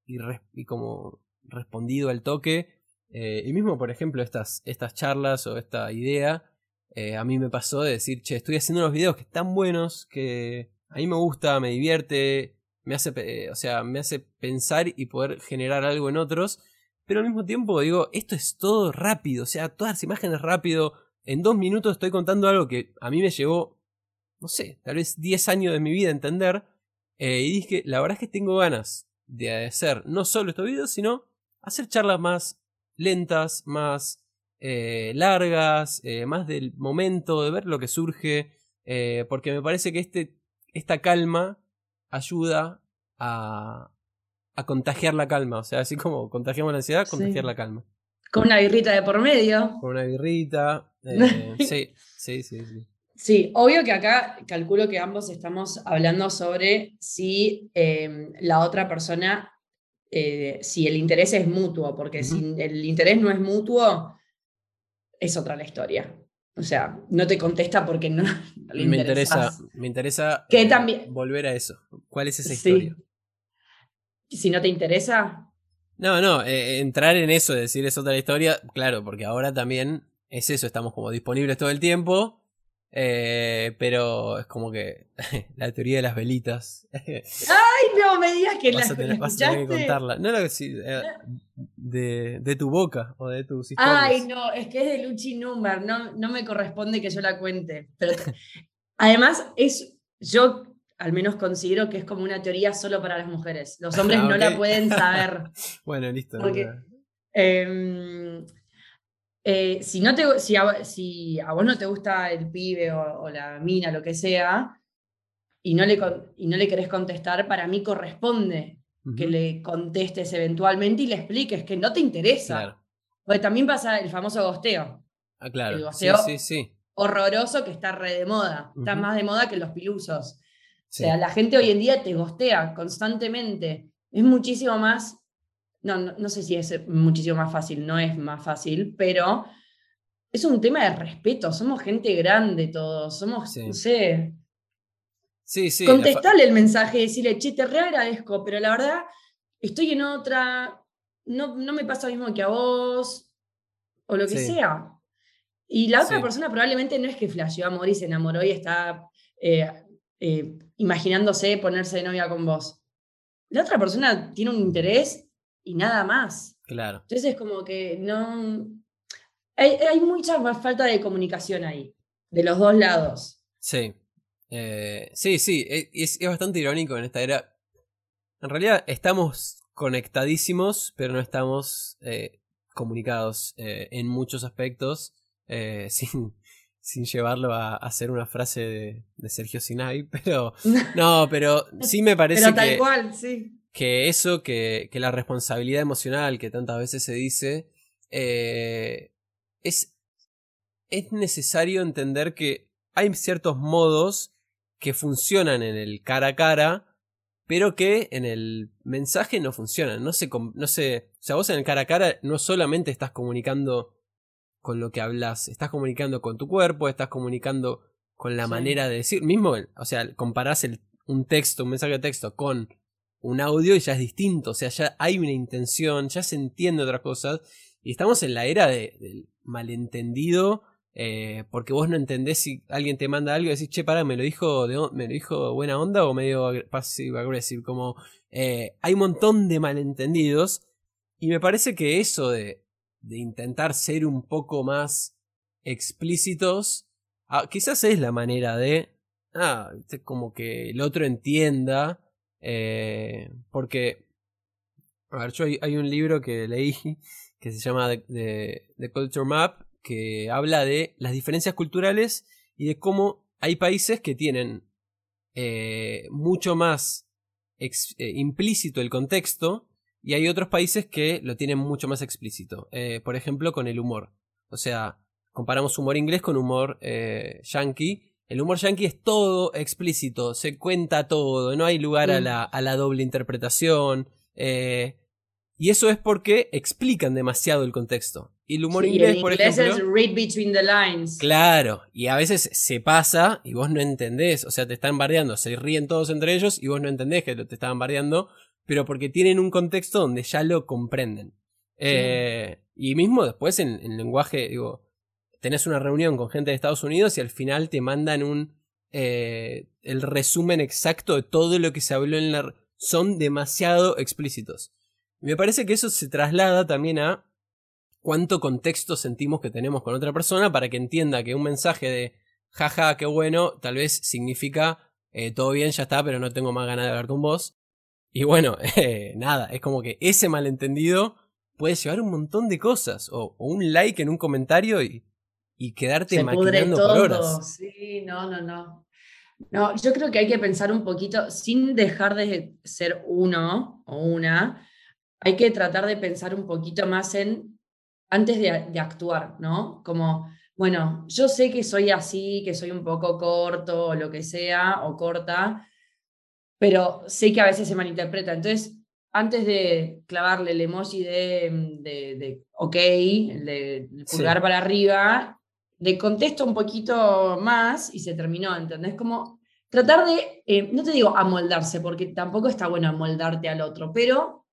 y, como respondido al toque. Eh, y mismo, por ejemplo, estas, estas charlas o esta idea, a mí me pasó de decir, che, estoy haciendo unos videos que están buenos, que, a mí me gusta, me divierte, me hace, o sea, me hace pensar y poder generar algo en otros, pero al mismo tiempo digo, esto es todo rápido, o sea, todas las imágenes rápido, en dos minutos estoy contando algo que a mí me llevó, no sé, tal vez 10 años de mi vida entender, eh, y dije, la verdad es que tengo ganas de hacer no solo estos videos, sino hacer charlas más lentas, más eh, largas, eh, más del momento, de ver lo que surge, eh, porque me parece que este, esta calma ayuda a, a contagiar la calma, o sea, así como contagiamos la ansiedad, contagiar Sí. la calma. Con una birrita de por medio. Con una birrita, <laughs> eh, sí, sí, sí, sí. Sí, obvio que acá calculo que ambos estamos hablando sobre si eh, la otra persona, eh, si el interés es mutuo, porque si el interés no es mutuo, es otra la historia. O sea, no te contesta porque no, <laughs> no le Me interesa, me interesa Que eh, también- volver a eso. ¿Cuál es esa Sí. historia? Si no te interesa, No, no, eh, entrar en eso, decir es otra historia, claro, porque ahora también es eso, estamos como disponibles todo el tiempo, eh, pero es como que <laughs> la teoría de las velitas. <laughs> ¡ay, no me digas que vas, la a tener, vas a tener que contarla. No, no, sí, eh, de, de tu boca o de tus historias. Ay, no, es que es de Luchi Number, no, no me corresponde que yo la cuente. Pero <laughs> además, es, yo al menos considero que es como una teoría solo para las mujeres. Los hombres Ah, no la pueden saber. Bueno, listo. Porque- no, no. Eh, si, no te, si, a, si a vos no te gusta el pibe o, o la mina, lo que sea, y no, le, y no le querés contestar, para mí corresponde que le contestes eventualmente y le expliques que no te interesa. Claro. Porque también pasa el famoso gosteo. Ah, claro. el gosteo- sí, sí. horroroso que está re de moda. Está más de moda que los pilusos. O sea, la gente hoy en día te gostea constantemente. Es muchísimo más. No, no, no sé si es muchísimo más fácil, no es más fácil, pero es un tema de respeto. Somos gente grande todos. Somos, Sí. no sé. Sí, sí, contestarle el mensaje decirle, che, te re agradezco, pero la verdad, estoy en otra. No, no me pasa lo mismo que a vos, o lo que Sí. sea. Y la otra Sí. persona probablemente no es que flasheó amor y se enamoró y está eh, eh, imaginándose ponerse de novia con vos. La otra persona tiene un interés y nada más. Claro. Entonces es como que no... Hay, hay mucha más falta de comunicación ahí, de los dos lados. Sí. Eh, sí, sí. e- Es, es bastante irónico en esta era. En realidad estamos conectadísimos, pero no estamos eh, comunicados eh, en muchos aspectos. eh, <laughs> sin, sin llevarlo a, a hacer una frase de, de Sergio Sinai. Pero. <laughs> No, pero sí me parece Pero tal que. cual, sí. Que eso, que, que la responsabilidad emocional que tantas veces se dice, eh, es, es necesario entender que hay ciertos modos que funcionan en el cara a cara, pero que en el mensaje no funcionan. No se, no se, o sea, vos en el cara a cara no solamente estás comunicando con lo que hablas, estás comunicando con tu cuerpo, estás comunicando con la Sí. manera de decir, mismo, o sea, comparás el, un texto, un mensaje de texto con un audio y ya es distinto, o sea, ya hay una intención, ya se entiende otras cosas, y estamos en la era de- del malentendido, eh, porque vos no entendés si alguien te manda algo y decís, che, para, me lo dijo, de, me lo dijo buena onda o medio passive aggressive, como eh, hay un montón de malentendidos, y me parece que eso de, de intentar ser un poco más explícitos, ah, quizás es la manera de, ah, viste, como que el otro entienda, eh, porque, a ver, yo hay, un libro que leí <laughs> que se llama The, Culture Map, que habla de las diferencias culturales y de cómo hay países que tienen eh, mucho más eh, implícito el contexto y hay otros países que lo tienen mucho más explícito. Por ejemplo, con el humor. O sea, comparamos humor inglés con humor yankee. El humor yankee es todo explícito, se cuenta todo, no hay lugar a Mm. la, a la doble interpretación. eh, y eso es porque explican demasiado el contexto. Y el humor Sí, inglés, en por inglés ejemplo. es read between the lines. Claro, y a veces se pasa y vos no entendés, o sea, te están bardeando, se ríen todos entre ellos y vos no entendés que te estaban bardeando, pero porque tienen un contexto donde ya lo comprenden. Eh, y mismo después en, en lenguaje, digo, tenés una reunión con gente de Estados Unidos y al final te mandan un eh, el resumen exacto de todo lo que se habló en la... Son demasiado explícitos. Me parece que eso se traslada también a cuánto contexto sentimos que tenemos con otra persona para que entienda que un mensaje de jaja, qué bueno, tal vez significa eh, todo bien, ya está, pero no tengo más ganas de hablar con vos. Y bueno, <laughs> eh, nada, es como que ese malentendido puede llevar un montón de cosas. O, un like en un comentario y, y quedarte Se maquinando por horas. Sí, no, no, no. No, yo creo que hay que pensar un poquito, sin dejar de ser uno o una, hay que tratar de pensar un poquito más en, antes de, de actuar, ¿no? Como, bueno, yo sé que soy así, que soy un poco corto o lo que sea, o corta, pero sé que a veces se malinterpreta. Entonces, antes de clavarle el emoji de, mm, de, ok, de pulgar para arriba, de contesto un poquito más y se terminó, ¿entendés? Como tratar de, eh, no te digo amoldarse, porque tampoco está bueno amoldarte al otro, pero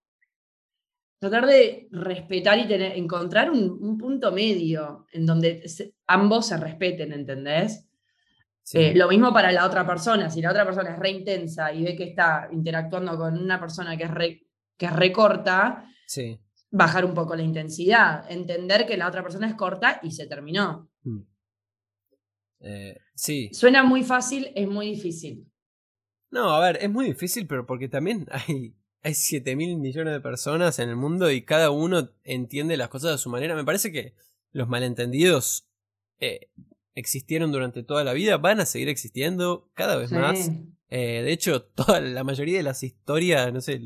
tratar de respetar y tener, encontrar un, punto medio en donde ambos se respeten, ¿entendés? Eh, lo mismo para la otra persona, si la otra persona es re intensa y ve que está interactuando con una persona que es re que recorta, sí. bajar un poco la intensidad, entender que la otra persona es corta y se terminó. Mm. Eh, sí. Suena muy fácil, es muy difícil. No, a ver, es muy difícil, pero porque también <laughs> hay, hay 7 mil millones de personas en el mundo y cada uno entiende las cosas de su manera. Me parece que los malentendidos eh, existieron durante toda la vida, van a seguir existiendo cada vez más. Eh, de hecho, <laughs> toda la mayoría de las historias, no sé,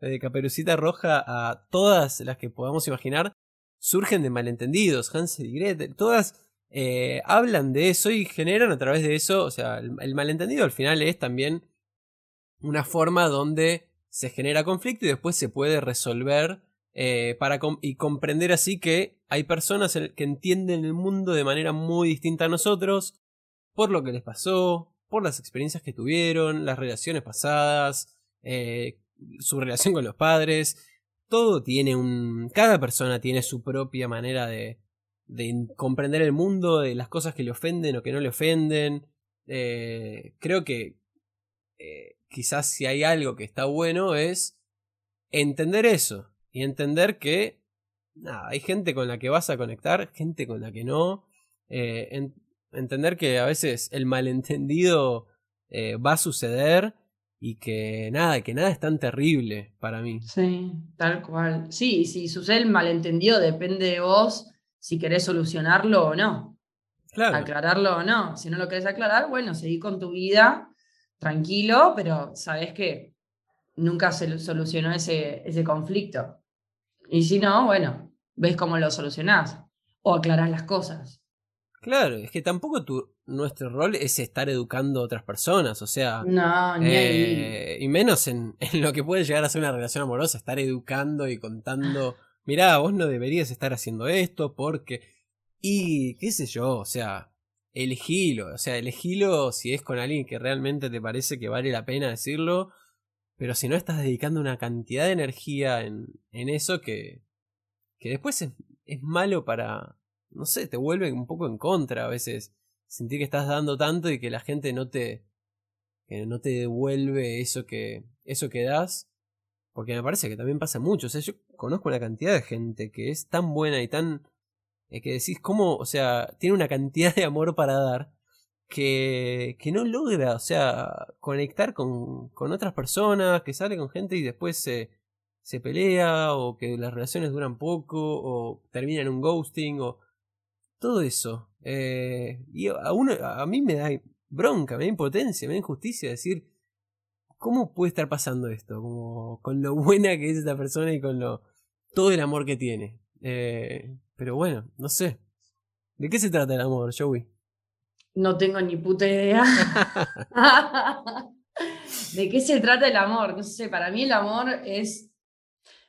de Caperucita Roja a todas las que podamos imaginar, surgen de malentendidos. Hansel y Gretel, todas eh, hablan de eso y generan a través de eso, o sea, el, malentendido al final es también una forma donde se genera conflicto y después se puede resolver eh, para y comprender así que hay personas que entienden el mundo de manera muy distinta a nosotros por lo que les pasó, por las experiencias que tuvieron, las relaciones pasadas, eh, su relación con los padres, todo tiene un... Cada persona tiene su propia manera de, de comprender el mundo, de las cosas que le ofenden o que no le ofenden. Eh, creo que eh, quizás si hay algo que está bueno es entender eso y entender que nada, hay gente con la que vas a conectar, gente con la que no. Eh, entender que a veces el malentendido va a suceder y que nada, que nada es tan terrible para mí. Sí, tal cual. Sí, si sucede el malentendido depende de vos si querés solucionarlo o no. Claro. Aclararlo o no. Si no lo querés aclarar, bueno, seguí con tu vida tranquilo, pero sabés que nunca se solucionó ese, ese conflicto. Y si no, bueno, ves cómo lo solucionás o aclarás las cosas. Claro, es que tampoco tu, nuestro rol es estar educando a otras personas, o sea... No, ni eh, Y menos en, <laughs> en, lo que puede llegar a ser una relación amorosa, estar educando y contando, mirá, vos no deberías estar haciendo esto porque... Y qué sé yo, o sea, elegilo, o sea, elegilo si es con alguien que realmente te parece que vale la pena decirlo, pero si no estás dedicando una cantidad de energía en, en eso que, que después es, es malo para, no sé, te vuelve un poco en contra a veces. Sentir que estás dando tanto y que la gente no te, que no te devuelve eso que, eso que das. Porque me parece que también pasa mucho. O sea, yo conozco una cantidad de gente que es tan buena y tan. Eh, que decís, ¿cómo? O sea, tiene una cantidad de amor para dar que, que no logra, o sea, conectar con, con otras personas, que sale con gente y después se, se pelea, o que las relaciones duran poco, o terminan un ghosting, o todo eso. Eh, y a, uno, a mí me da bronca, me da impotencia, me da injusticia decir, ¿cómo puede estar pasando esto? Como con lo buena que es esta persona y con lo todo el amor que tiene. Eh, pero bueno, no sé. ¿De qué se trata el amor, Joey? No tengo ni puta idea. <laughs> ¿De qué se trata el amor? No sé, para mí el amor es...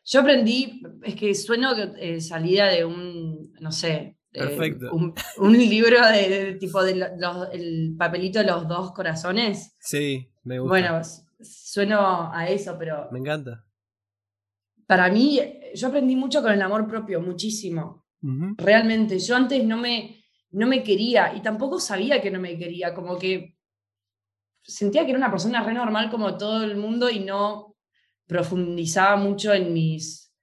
Yo aprendí, es que sueno eh, salida de un, no sé, Perfecto. un, libro de, tipo del el papelito de los dos corazones. Sí, me gusta. Bueno, sueno a eso, pero. Me encanta. Para mí, yo aprendí mucho con el amor propio, muchísimo. Realmente. Yo antes no me, no me quería y tampoco sabía que no me quería. Como que sentía que era una persona re normal como todo el mundo y no profundizaba mucho en mis.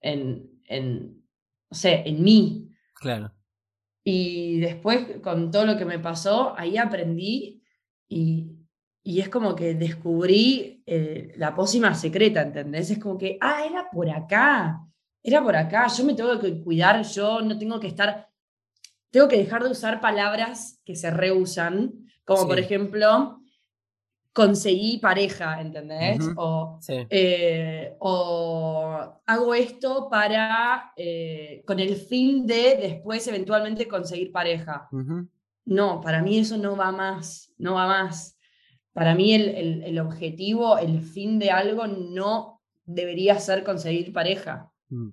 en, en no sé, en mí. Claro. Y después, con todo lo que me pasó, ahí aprendí y, es como que descubrí eh, la pócima secreta, ¿entendés? Es como que, ah, era por acá. era por acá, yo me tengo que cuidar, yo no tengo que estar, tengo que dejar de usar palabras que se reusan, como por ejemplo, conseguí pareja, ¿entendés? Eh, o, hago esto para, eh, con el fin de después eventualmente conseguir pareja. No, para mí eso no va más, no va más. Para mí el, objetivo, el fin de algo no debería ser conseguir pareja. Mm.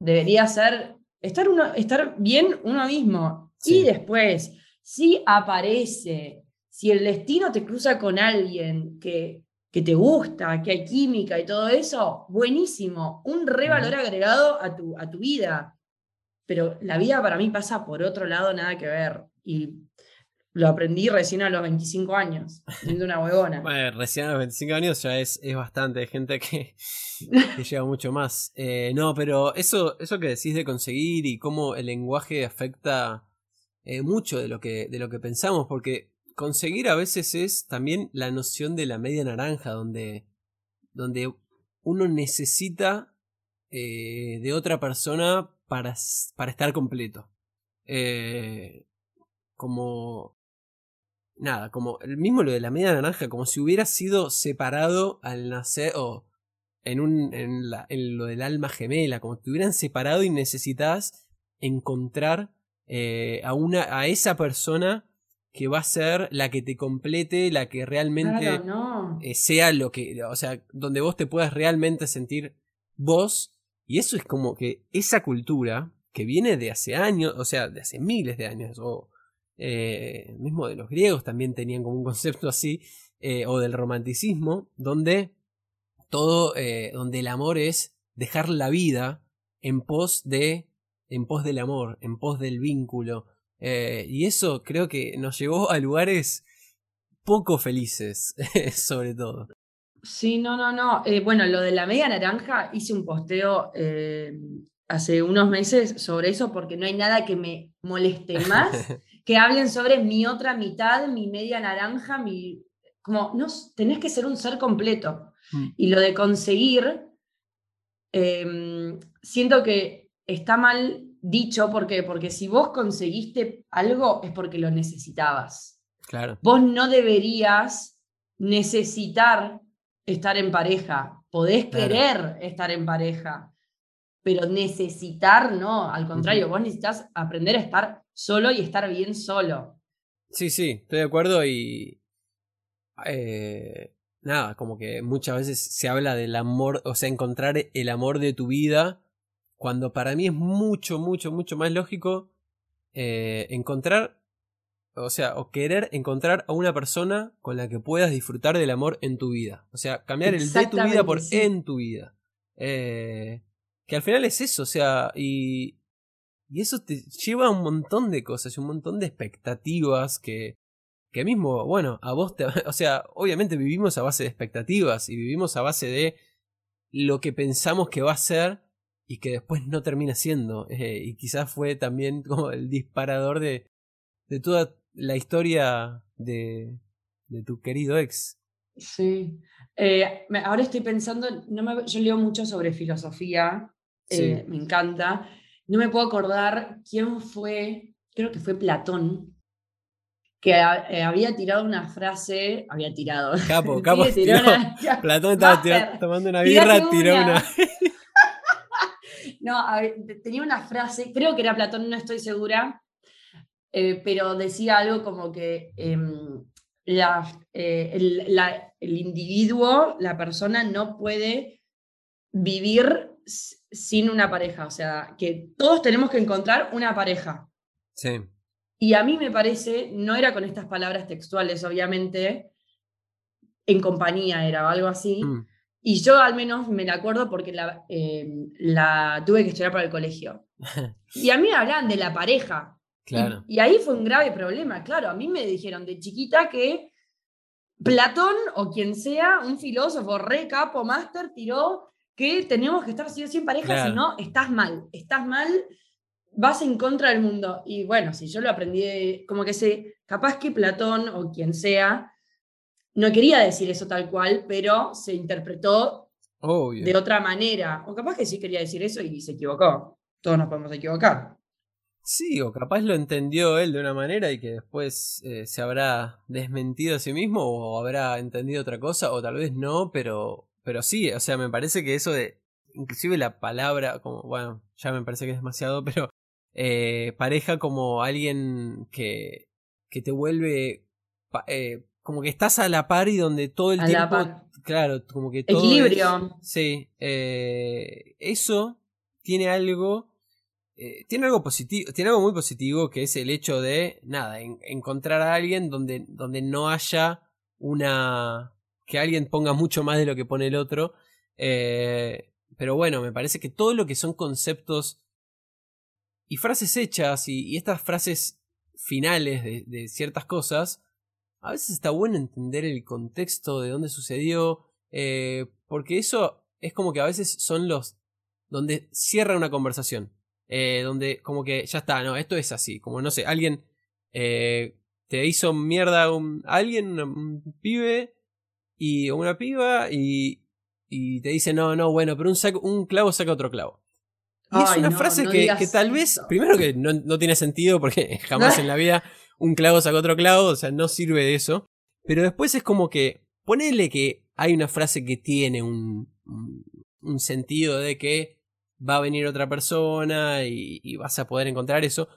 Debería ser estar, uno, estar bien uno mismo. Y después, si aparece si el destino te cruza con alguien que, que te gusta, que hay química y todo eso, buenísimo, un revalor agregado a tu, a tu vida. Pero la vida para mí pasa por otro lado, nada que ver. Y lo aprendí recién a los 25 años, siendo una huevona. <laughs> Bueno, recién a los 25 años ya es, es bastante gente que, <laughs> que lleva mucho más. Eh, no, pero eso, eso que decís de conseguir y cómo el lenguaje afecta eh, mucho de lo, que, de lo que pensamos, porque conseguir a veces es también la noción de la media naranja, donde, donde uno necesita eh, de otra persona para, para estar completo. Como... Nada, como el mismo lo de la media naranja, como si hubiera sido separado al nacer o en, un, en, la, en lo del alma gemela, como si te hubieran separado y necesitas encontrar eh, a, una, a esa persona que va a ser la que te complete, la que realmente eh, sea lo que, o sea, donde vos te puedas realmente sentir vos. Y eso es como que esa cultura que viene de hace años, o sea, de hace miles de años, o eh, mismo de los griegos también tenían como un concepto así, eh, o del romanticismo, donde todo, donde el amor es dejar la vida en pos de, en pos del amor, en pos del vínculo, eh, y eso creo que nos llevó a lugares poco felices, <laughs> sobre todo. Sí, no, no, no. Eh, bueno, lo de la media naranja, hice un posteo eh, hace unos meses sobre eso porque no hay nada que me moleste <laughs> más que hablen sobre mi otra mitad, mi media naranja, mi... Como, no, tenés que ser un ser completo. Mm. Y lo de conseguir, em, siento que está mal dicho, ¿por Porque si vos conseguiste algo es porque lo necesitabas. Claro. Vos no deberías necesitar estar en pareja. Podés querer estar en pareja, pero necesitar no. Al contrario, vos necesitas aprender a estar solo y estar bien solo. Sí, sí, estoy de acuerdo y. Eh, nada, como que muchas veces se habla del amor, o sea, encontrar el amor de tu vida cuando para mí es mucho, mucho, mucho más lógico eh, encontrar, o sea, o querer encontrar a una persona con la que puedas disfrutar del amor en tu vida. O sea, cambiar el de tu vida por en tu vida. Eh, que al final es eso, o sea, y, y eso te lleva a un montón de cosas, un montón de expectativas que, que mismo, bueno, a vos te... <laughs> O sea, obviamente vivimos a base de expectativas y vivimos a base de lo que pensamos que va a ser y que después no termina siendo. <laughs> Eh, y quizás fue también <laughs> como el disparador de, de toda la historia de, de tu querido ex. Sí. Eh, ahora estoy pensando, no me, yo leo mucho sobre filosofía, eh, me encanta. No me puedo acordar quién fue, creo que fue Platón, que había tirado una frase, había tirado. Capo, <laughs> capo. Platón estaba tomando una birra, tiró una. <laughs> No, tenía una frase, creo que era Platón, no estoy segura, eh, pero decía algo como que em, eh, el, individuo, la persona, no puede vivir sin una pareja. O sea, que todos tenemos que encontrar una pareja. Sí. Y a mí me parece, no era con estas palabras textuales, obviamente, en compañía era o algo así, mm. Y yo al menos me la acuerdo porque la, eh, la tuve que estudiar para el colegio. <laughs> Y a mí me hablaban de la pareja. Claro. Y, ahí fue un grave problema. Claro, a mí me dijeron de chiquita que Platón o quien sea, un filósofo re capo, máster, tiró que tenemos que estar sin pareja, si no, estás mal. Estás mal, vas en contra del mundo. Y bueno, si yo lo aprendí, como que sé, capaz que Platón o quien sea no quería decir eso tal cual, pero se interpretó de otra manera. O capaz que sí quería decir eso y se equivocó. Todos nos podemos equivocar. Sí, o capaz lo entendió él de una manera y que después eh, se habrá desmentido a sí mismo o habrá entendido otra cosa o tal vez no, pero, pero sí, o sea, me parece que eso de, inclusive la palabra, como, bueno, ya me parece que es demasiado, <laughs> pero eh, pareja como alguien que, que te vuelve, eh, como que estás a la par y donde todo el tiempo, claro, como que todo Equilibrio. sí, eso tiene algo eh, tiene algo positivo, tiene algo muy positivo que es el hecho de, nada, encontrar a alguien donde, donde no haya una, que alguien ponga mucho más de lo que pone el otro. Eh, pero bueno, me parece que todo lo que son conceptos y frases hechas y, estas frases finales de, ciertas cosas, a veces está bueno entender el contexto de dónde sucedió, eh, porque eso es como que a veces son los donde cierra una conversación. Eh, donde como que ya está, no, esto es así, como no sé, alguien te hizo mierda un, alguien, un, pibe y una piba y, y te dice, no, no, bueno, pero un, un clavo saca otro clavo. Y es una frase que, que, tal vez, primero que no, no, tiene sentido porque <laughs> jamás en la vida un clavo saca otro clavo, o sea, no sirve de eso. Pero después es como que, ponele que hay una frase que tiene un, un sentido de que va a venir otra persona y, vas a poder encontrar eso.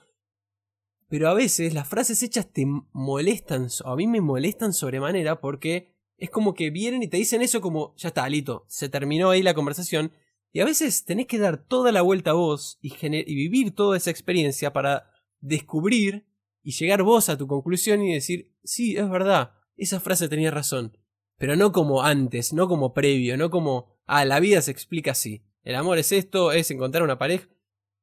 Pero a veces las frases hechas te molestan, a mí me molestan sobremanera porque es como que vienen y te dicen eso como, ya está, Alito, se terminó ahí la conversación. Y a veces tenés que dar toda la vuelta a vos y, y vivir toda esa experiencia para descubrir y llegar vos a tu conclusión y decir, sí, es verdad, esa frase tenía razón. Pero no como antes, no como previo, no como, ah, la vida se explica así. El amor es esto, es encontrar una pareja.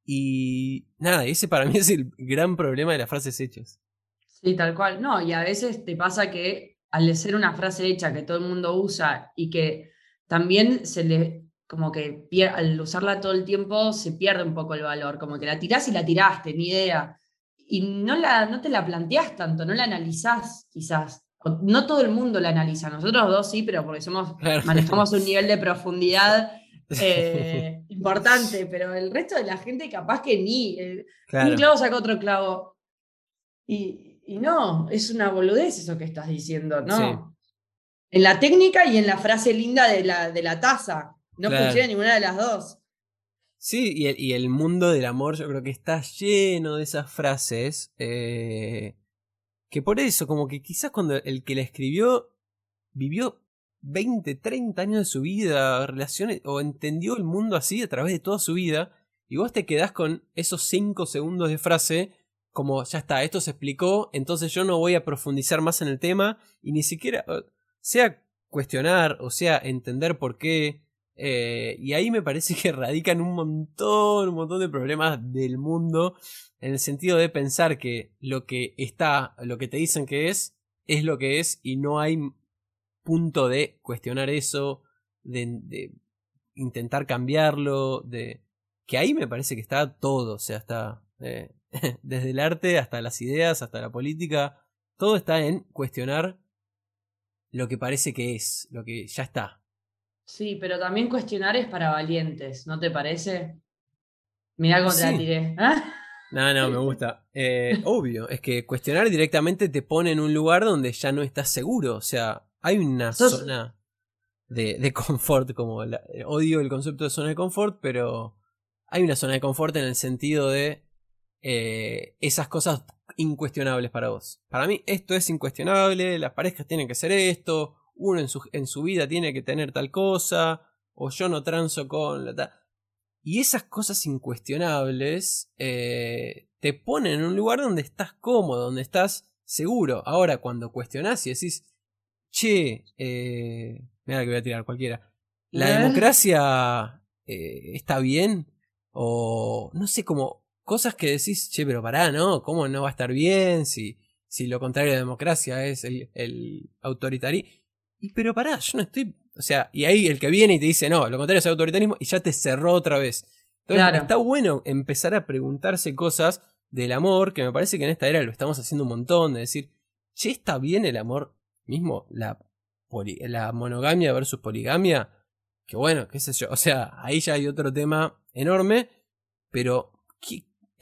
Y nada, ese para mí es el gran problema de las frases hechas. Sí, tal cual. No, y a veces te pasa que al ser una frase hecha que todo el mundo usa y que también se le, como que al usarla todo el tiempo se pierde un poco el valor, como que la tirás y la tiraste, ni idea. Y no, la, no te la planteás tanto, no la analizás quizás. No todo el mundo la analiza, nosotros dos sí, pero porque somos, manejamos un nivel de profundidad <laughs> eh, importante, pero el resto de la gente capaz que ni. Eh, un clavo saca otro clavo. Y, no, es una boludez eso que estás diciendo, ¿no? En la técnica y en la frase linda de la, de la taza. No funciona ninguna de las dos. Sí, y el, mundo del amor yo creo que está lleno de esas frases. Eh, que por eso, como que quizás cuando el que la escribió vivió 20, 30 años de su vida, relaciones, o entendió el mundo así a través de toda su vida, y vos te quedás con esos 5 segundos de frase, como ya está, esto se explicó, entonces yo no voy a profundizar más en el tema, y ni siquiera, sea cuestionar, o sea entender por qué, eh, y ahí me parece <laughs> que radican un montón, un montón de problemas del mundo, en el sentido de pensar que lo que está, lo que te dicen que es, es lo que es, y no hay punto de cuestionar eso, de, intentar cambiarlo, de que ahí me parece que está todo, o sea, está eh, <laughs> desde el arte hasta las ideas, hasta la política, todo está en cuestionar lo que parece que es, lo que ya está. Sí, pero también cuestionar es para valientes, ¿no te parece? Mirá cómo te la tiré. ¿ah? No, no, me gusta. Eh, <laughs> obvio, es que cuestionar directamente te pone en un lugar donde ya no estás seguro. O sea, hay una zona de, de, confort, como odio el concepto de zona de confort, pero hay una zona de confort en el sentido de eh, esas cosas incuestionables para vos. Para mí esto es incuestionable, las parejas tienen que ser esto, uno en su, en su vida tiene que tener tal cosa, o yo no transo con la tal. Y esas cosas incuestionables eh, te ponen en un lugar donde estás cómodo, donde estás seguro. Ahora, cuando cuestionás y decís, che, eh, mira que voy a tirar cualquiera. ¿La ¿Eh? democracia eh, está bien? O no sé, como cosas que decís, che, pero pará, ¿no? ¿Cómo no va a estar bien si, si lo contrario de democracia es el, el autoritarismo? Y pero pará, yo no estoy. O sea, y ahí el que viene y te dice, no, lo contrario es el autoritarismo y ya te cerró otra vez. Entonces está bueno empezar a preguntarse cosas del amor, que me parece que en esta era lo estamos haciendo un montón, de decir, che, está bien el amor mismo la, la monogamia versus poligamia, Que bueno, qué sé yo. O sea, ahí ya hay otro tema enorme, pero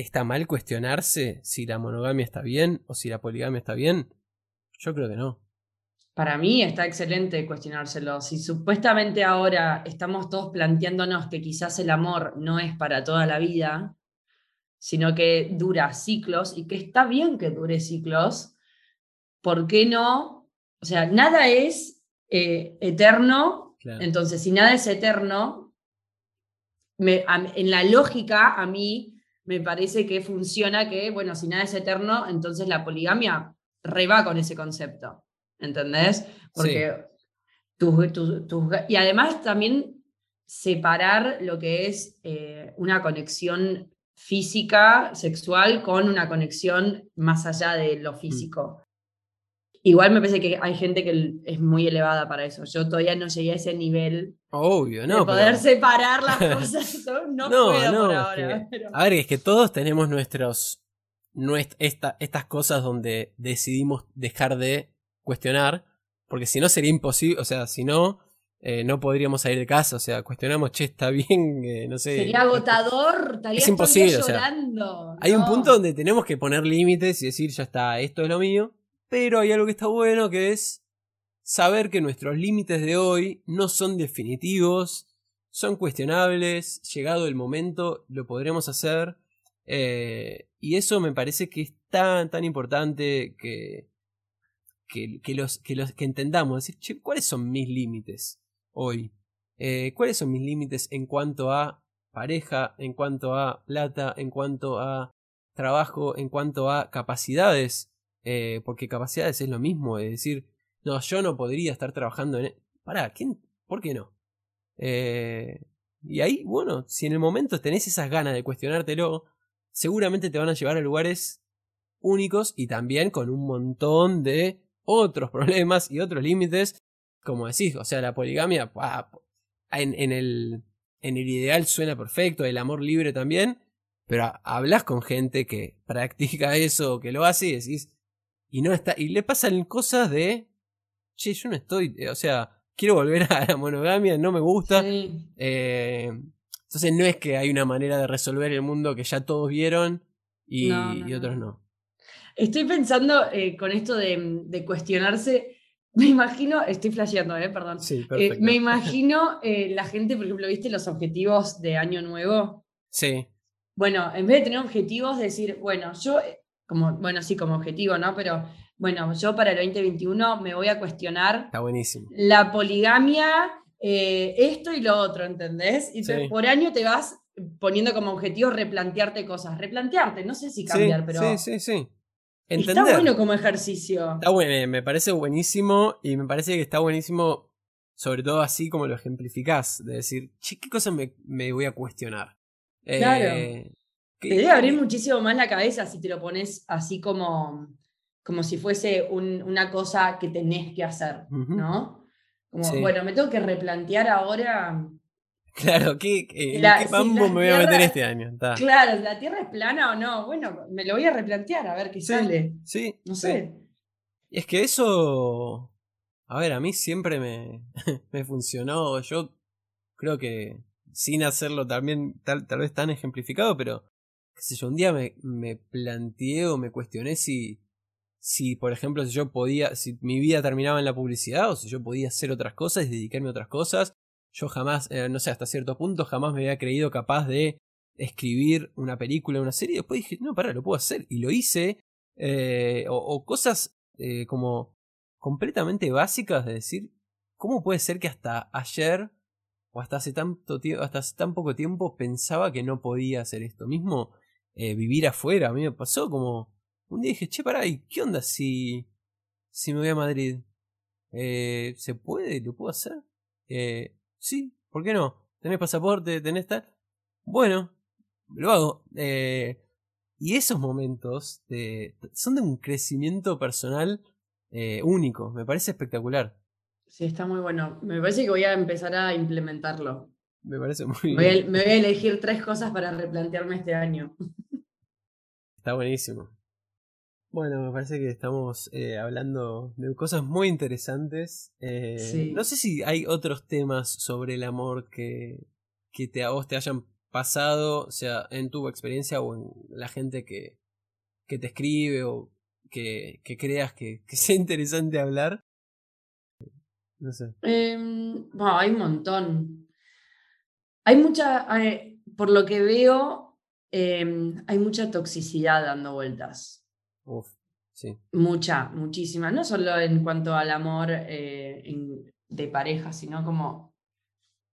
¿está mal cuestionarse si la monogamia está bien o si la poligamia está bien? Yo creo que no. Para mí está excelente cuestionárselo. Si supuestamente ahora estamos todos planteándonos que quizás el amor no es para toda la vida, sino que dura ciclos y que está bien que dure ciclos, ¿por qué no? O sea, nada es eh, eterno, entonces si nada es eterno, en la lógica a mí me parece que funciona que, bueno, si nada es eterno, entonces la poligamia reba con ese concepto, ¿entendés? Porque y además también separar lo que es eh, una conexión física, sexual, con una conexión más allá de lo mm. físico. Igual me parece que hay gente que es muy elevada para eso. Yo todavía no llegué a ese nivel. Obvio, no. De poder separar las <laughs> cosas. No, puedo por ahora. A ver, es que todos tenemos nuestros. estas cosas donde decidimos dejar de cuestionar. Porque si no sería imposible. O sea, si no eh, no podríamos salir de casa, o sea, cuestionamos, che, está bien, eh, no sé. Sería agotador, es imposible, llorando. hay un punto donde tenemos que poner límites y decir, ya está, esto es lo mío, pero hay algo que está bueno que es saber que nuestros límites de hoy no son definitivos, son cuestionables, llegado el momento lo podremos hacer, eh, y eso me parece que es tan, tan importante que, que, los, que, los, que entendamos, decir, ¿cuáles son mis límites? hoy. Eh, ¿Cuáles son mis límites en cuanto a pareja, en cuanto a plata, en cuanto a trabajo, en cuanto a capacidades? Eh, porque capacidades es lo mismo, es decir, no, yo no podría estar trabajando en... E-". Pará, ¿quién? ¿por qué no? Eh, y ahí, bueno, si en el momento tenés esas ganas de cuestionártelo, seguramente te van a llevar a lugares únicos y también con un montón de otros <laughs> problemas y otros límites como decís, o sea, la poligamia en, el, en el ideal suena perfecto, el amor libre también, pero hablas con gente que practica eso, que lo hace y decís, y no está, y le pasan cosas de, che, yo no estoy, o sea, quiero volver <laughs> a la monogamia, no me gusta. Eh, entonces no es que hay una manera de resolver el mundo que ya todos vieron y, otros no. Estoy pensando eh, con esto de, de cuestionarse <laughs> me imagino, estoy flasheando, ¿eh? perdón. Sí, eh, me <laughs> imagino eh, la gente, por ejemplo, ¿viste los objetivos de Año Nuevo? Sí. Bueno, en vez de tener objetivos, decir, bueno, yo, eh, como, bueno, sí, como objetivo, ¿no? Pero bueno, yo para el 2021 me voy a cuestionar. Está buenísimo. La poligamia, esto y lo otro, ¿entendés? Y por año te vas poniendo como objetivo replantearte cosas. Replantearte, no sé si cambiar, pero. Sí, sí, sí. Está bueno como ejercicio. Está bueno, me parece buenísimo y me parece que está buenísimo, sobre todo así como lo ejemplificás, de decir, che, ¿qué cosas me, voy a cuestionar? Claro. Eh, te debe abrir muchísimo más la cabeza si te lo pones así como, como si fuese una cosa que tenés que hacer, ¿no? Como, bueno, me tengo que replantear ahora <laughs> Claro, ¿qué, eh, qué me voy a meter este año? Claro, ¿la Tierra es plana o no? Bueno, me lo voy a replantear a ver qué sale. Sí. No sé. Es que eso. A ver, a mí siempre me, <laughs> me funcionó. Yo creo que sin hacerlo también tal, tal vez tan ejemplificado, pero qué sé yo, un día me, me planteé o me cuestioné si, si, por ejemplo, si yo podía, si mi vida terminaba en la publicidad o si yo podía hacer otras cosas y dedicarme a otras cosas yo jamás, eh, no sé, hasta cierto punto, jamás me había creído capaz de escribir una película, una serie. Después dije, no, pará, lo puedo hacer. Y lo hice. Eh, o, cosas eh, como completamente básicas de decir, ¿cómo puede ser que hasta ayer o hasta hace tanto tiempo, hasta hace tan poco tiempo pensaba que no podía hacer esto? Mismo vivir afuera, a mí me pasó como un día dije, che, pará, ¿y qué onda si, si me voy a Madrid? ¿Se puede? ¿Lo puedo hacer? Sí, ¿por qué no? ¿Tenés pasaporte? ¿Tenés tal? Bueno, lo hago. Eh, y esos momentos son de un crecimiento personal eh, único. Me parece espectacular. Sí, está muy bueno. Me parece que voy a empezar a implementarlo. Me parece muy bien. me voy a elegir tres cosas para replantearme este año. Está buenísimo. Bueno, me parece que estamos eh, hablando de cosas muy interesantes. Eh, no sé si hay otros temas sobre el amor que, que te, a vos te hayan pasado, o sea, en tu experiencia o en la gente que, que te escribe o que, que creas que, que, sea interesante hablar. No sé. Em, hay un montón. Hay mucha, por lo que veo, em, hay mucha toxicidad dando vueltas. Uf, sí. Mucha, muchísima. No solo en cuanto al amor eh, de pareja, sino como,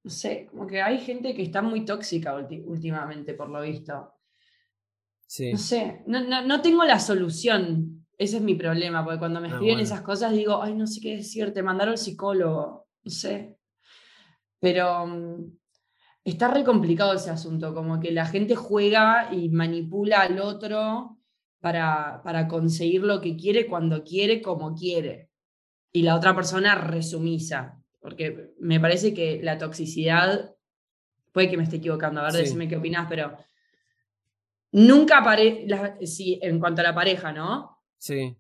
no sé, como que hay gente que está muy tóxica últimamente, por lo visto. Sí. No sé, no, tengo la solución. Ese es mi problema, porque cuando me ah, escriben esas cosas digo, ay, no sé qué decir, te mandaron al psicólogo, no sé. Pero mm, está re complicado ese asunto, como que la gente juega y manipula al otro para, para conseguir lo que quiere cuando quiere, como quiere. Y la otra persona resumisa, porque me parece que la toxicidad, puede que me esté equivocando, a ver, decime qué opinás, pero nunca aparece, sí, en cuanto a la pareja, ¿no? Sí.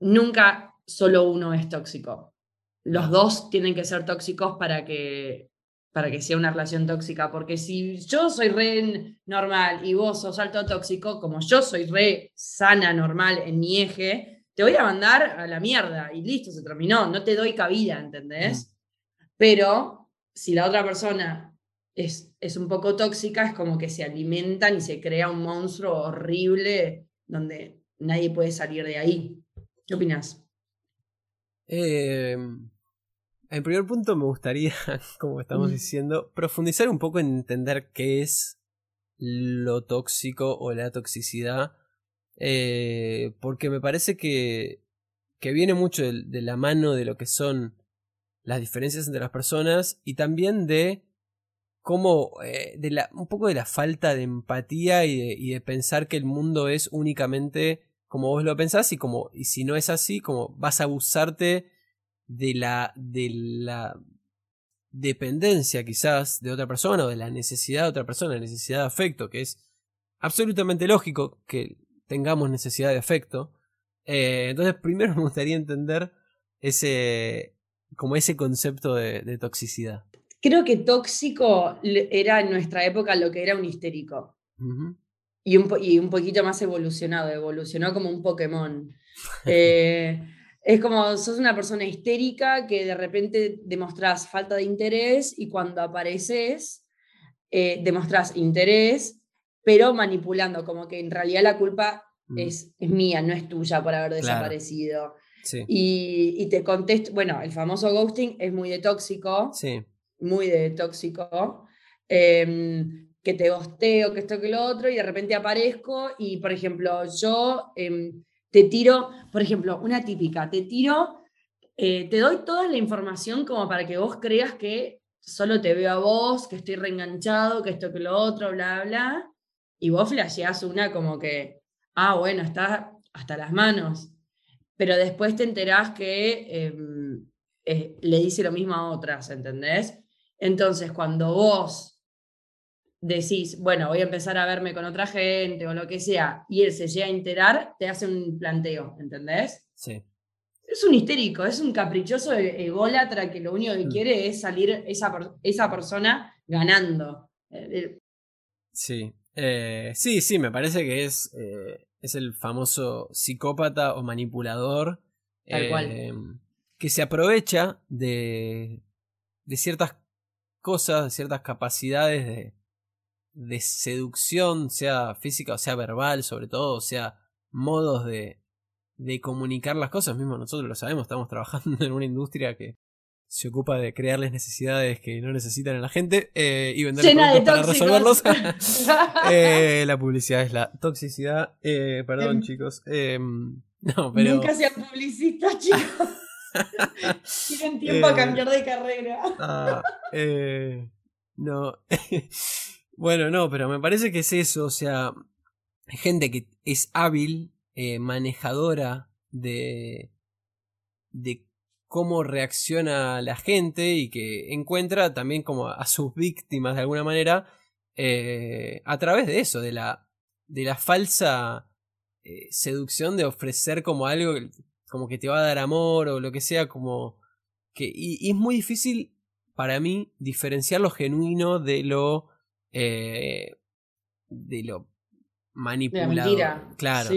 Nunca solo uno es tóxico. Los dos tienen que ser tóxicos para que para que sea una relación tóxica, porque si yo soy re normal y vos sos alto tóxico, como yo soy re sana, normal en mi eje, te voy a mandar a la mierda y listo, se terminó, no te doy cabida, ¿entendés? Pero si la otra persona es, es un poco tóxica, es como que se alimentan y se crea un monstruo horrible donde nadie puede salir de ahí. ¿Qué opinas? Eh, en primer punto me gustaría, <laughs> como estamos diciendo, profundizar un poco en entender qué es lo tóxico o la toxicidad, eh, porque me parece que, que viene mucho de, la mano de lo que son las diferencias entre las personas y también de cómo, eh, de la, un poco de la falta de empatía y de, y de pensar que el mundo es únicamente como vos lo pensás y como, y si no es así, como vas a abusarte de la, de la dependencia quizás de otra persona o de la necesidad de otra persona, la necesidad de afecto, que es absolutamente lógico que tengamos necesidad de afecto. Eh, entonces primero <laughs> me gustaría entender ese, como ese concepto de, toxicidad. Creo que tóxico era en nuestra época lo que era un histérico. y, un, y un poquito más evolucionado, evolucionó como un Pokémon. <laughs> Eh, es como sos una persona histérica que de repente demostrás falta de interés y cuando apareces eh, demostrás interés, pero manipulando, como que en realidad la culpa mm. es, es, mía, no es tuya por haber desaparecido. Y, te contesto, bueno, el famoso ghosting es muy de tóxico, sí. muy de tóxico, em, que te gosteo, que esto, que lo otro, y de repente aparezco y, por ejemplo, yo... Em, te tiro, por ejemplo, una típica, te tiro, eh, te doy toda la información como para que vos creas que solo te veo a vos, que estoy reenganchado, que esto, que lo otro, bla, bla, y vos flasheás una como que, ah, bueno, está hasta las manos, pero después te enterás que em, eh, le dice lo mismo a otras, ¿entendés? Entonces, cuando vos decís, bueno, voy a empezar a verme con otra gente o lo que sea, y él se llega a enterar, te hace un planteo, ¿entendés? Sí. Es un histérico, es un caprichoso e-, ególatra que lo único que mm. quiere es salir esa, esa persona ganando. Eh, eh, sí, eh, sí, sí, me parece que es, es el famoso psicópata o manipulador. Tal cual. Que se aprovecha de, de ciertas cosas, de ciertas capacidades de, de seducción, sea física o sea verbal, sobre todo, o sea modos de, de comunicar las cosas, mismo nosotros lo sabemos, estamos trabajando <laughs> en una industria que se ocupa de crearles necesidades que no necesitan a la gente eh, y vender productos para resolverlos. <laughs> <laughs> Eh, la publicidad es la toxicidad. Eh, perdón, em. chicos. Em, no, pero... Nunca sean publicistas, chicos. Tienen tiempo a cambiar de carrera. Ah, no. Bueno, no, pero me parece que es eso, o sea, gente que es hábil, eh, manejadora de, de cómo reacciona la gente y que encuentra también como a sus víctimas de alguna manera eh, a través de eso, de la, de la falsa eh, seducción de ofrecer como algo como que te va a dar amor o lo que sea, como que... Y, es muy difícil para mí diferenciar lo genuino de lo... Eh, de lo manipulado. Claro.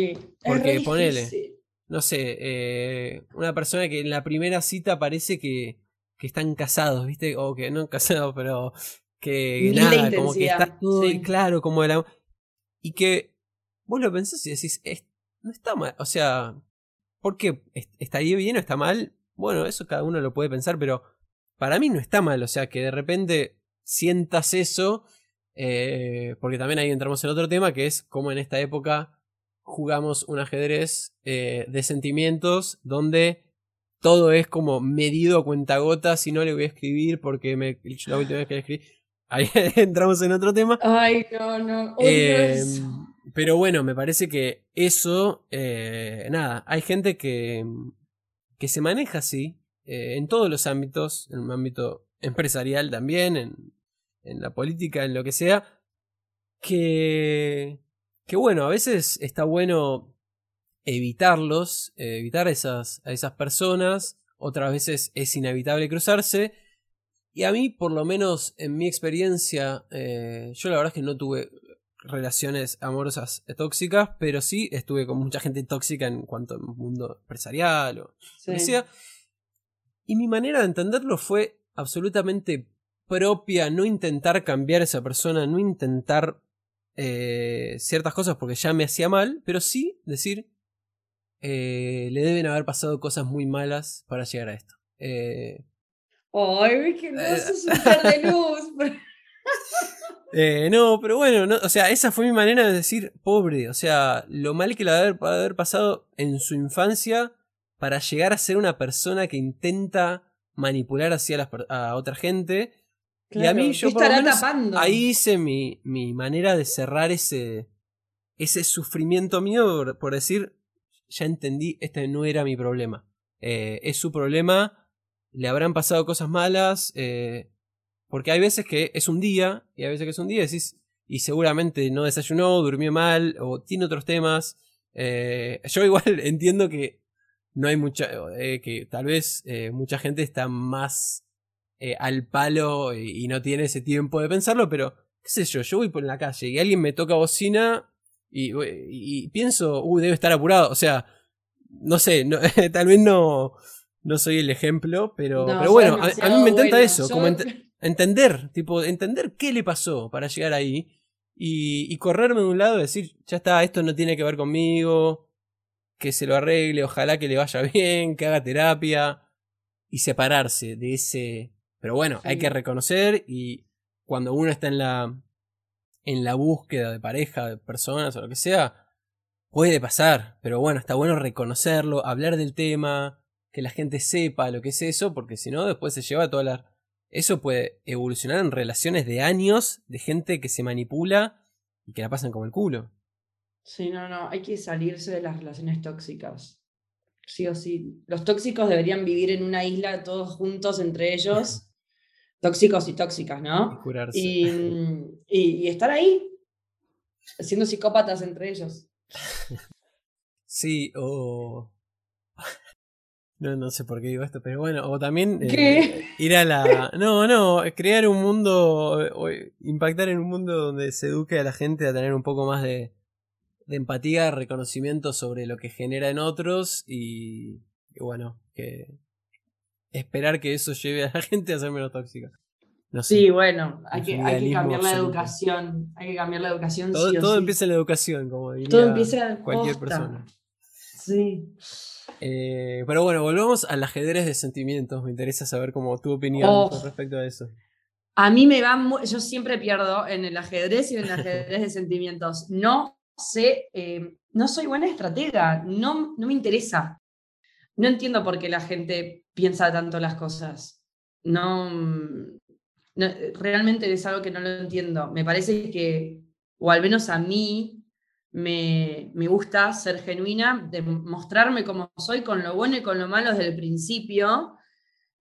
Porque ponele, no sé, eh, una persona que en la primera cita parece que, que están casados, ¿viste? O que no casados, pero que nada, como que está todo claro, como el Y que vos lo pensás y decís, no está mal, o sea, ¿por qué? ¿Estaría bien o está mal? Bueno, eso cada uno lo puede pensar, pero para mí no está mal, o sea, que de repente sientas eso, eh, porque también ahí entramos en otro tema, que es cómo en esta época jugamos un ajedrez eh, de sentimientos donde todo es como medido a cuentagotas, si no le voy a escribir porque me, la última vez que le escribí. Ahí <laughs> entramos en otro tema. Ay, no, no. Em, pero bueno, me parece que eso, eh, nada, hay gente que, que se maneja así, eh, en todos los ámbitos, en un ámbito empresarial también, en, en la política, en lo que sea, que, que bueno, a veces está bueno evitarlos, evitar esas, a esas personas, otras veces es inevitable cruzarse, y a mí, por lo menos en mi experiencia, eh, yo la verdad es que no tuve relaciones amorosas tóxicas, pero sí estuve con mucha gente tóxica en cuanto al mundo empresarial o lo que sea. Y mi manera de entenderlo fue absolutamente propia, no intentar cambiar a esa persona, no intentar eh, ciertas cosas porque ya me hacía mal, pero sí decir, eh, le deben haber pasado cosas muy malas para llegar a esto. Eh, Ay, que no es un de luz. <laughs> Eh, no, pero bueno, no, o sea, esa fue mi manera de decir, pobre, o sea, lo mal que le haber, haber pasado en su infancia para llegar a ser una persona que intenta manipular hacia a otra gente. Y a mí yo por lo menos, ahí hice mi, mi, manera de cerrar ese, ese sufrimiento mío por, decir, ya entendí, este no era mi problema. Eh, es su problema, le habrán pasado cosas malas, eh, porque hay veces que es un día, y hay veces que es un día, y seguramente no desayunó, durmió mal, o tiene otros temas. Eh, yo igual <laughs> entiendo que no hay mucha, que tal vez mucha gente está más al palo y, no tiene ese tiempo de pensarlo, pero qué sé yo, yo voy por la calle y alguien me toca bocina y, pienso, uh, debe estar apurado, o sea, no sé, <laughs> tal vez no, no soy el ejemplo, pero, pero bueno, a, mí me encanta eso, como <laughs> entender, tipo, entender qué le pasó para llegar ahí y, correrme de un lado y decir, ya está, esto no tiene que ver conmigo, que se lo arregle, ojalá que le vaya <laughs> bien, que haga terapia y separarse de ese... Pero bueno, hay que reconocer y cuando uno está en la, en la búsqueda de pareja, de personas o lo que sea, puede pasar, pero bueno, está bueno reconocerlo, hablar del tema, que la gente sepa lo que es eso, porque si no, después se lleva toda la eso puede evolucionar en relaciones de años de gente que se manipula y que la pasan como el culo. Sí, no, no, hay que salirse de las relaciones tóxicas. Sí o sí. Los tóxicos deberían vivir en una isla todos juntos entre ellos. Tóxicos y tóxicas, ¿no? Y, y, y estar ahí, siendo psicópatas entre ellos. Sí, o <laughs> no, no sé por qué digo esto, pero bueno, o también eh, ir a la... No, no, crear un mundo, o impactar en un mundo donde se eduque a la gente a tener un poco más de, de empatía, reconocimiento sobre lo que genera en otros y, bueno, que esperar que eso lleve a la <laughs> gente a ser menos tóxica. sí, bueno, hay que, hay que, cambiar la educación. Hay que cambiar la educación. Todo, todo empieza en la educación, como diría todo empieza cualquier persona. Sí. Eh, pero bueno, volvamos al ajedrez de sentimientos. Me interesa saber cómo tu opinión oh. con respecto a eso. A mí me va yo siempre pierdo en el ajedrez y en el ajedrez de <laughs> sentimientos. No sé, eh, no soy buena estratega, no, no me interesa. No entiendo por qué la gente piensa tanto las cosas. No, no, realmente es algo que no lo entiendo. Me parece que, o al menos a mí, me, gusta ser genuina, demostrarme como soy con lo bueno y con lo malo desde el principio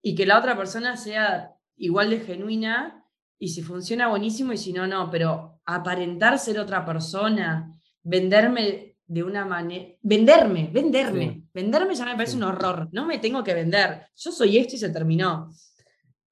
y que la otra persona sea igual de genuina y si funciona buenísimo y si no, no, pero aparentar ser otra persona, venderme de una manera. Venderme, venderme. Venderme ya me parece un horror. No me tengo que vender. Yo soy esto y se terminó.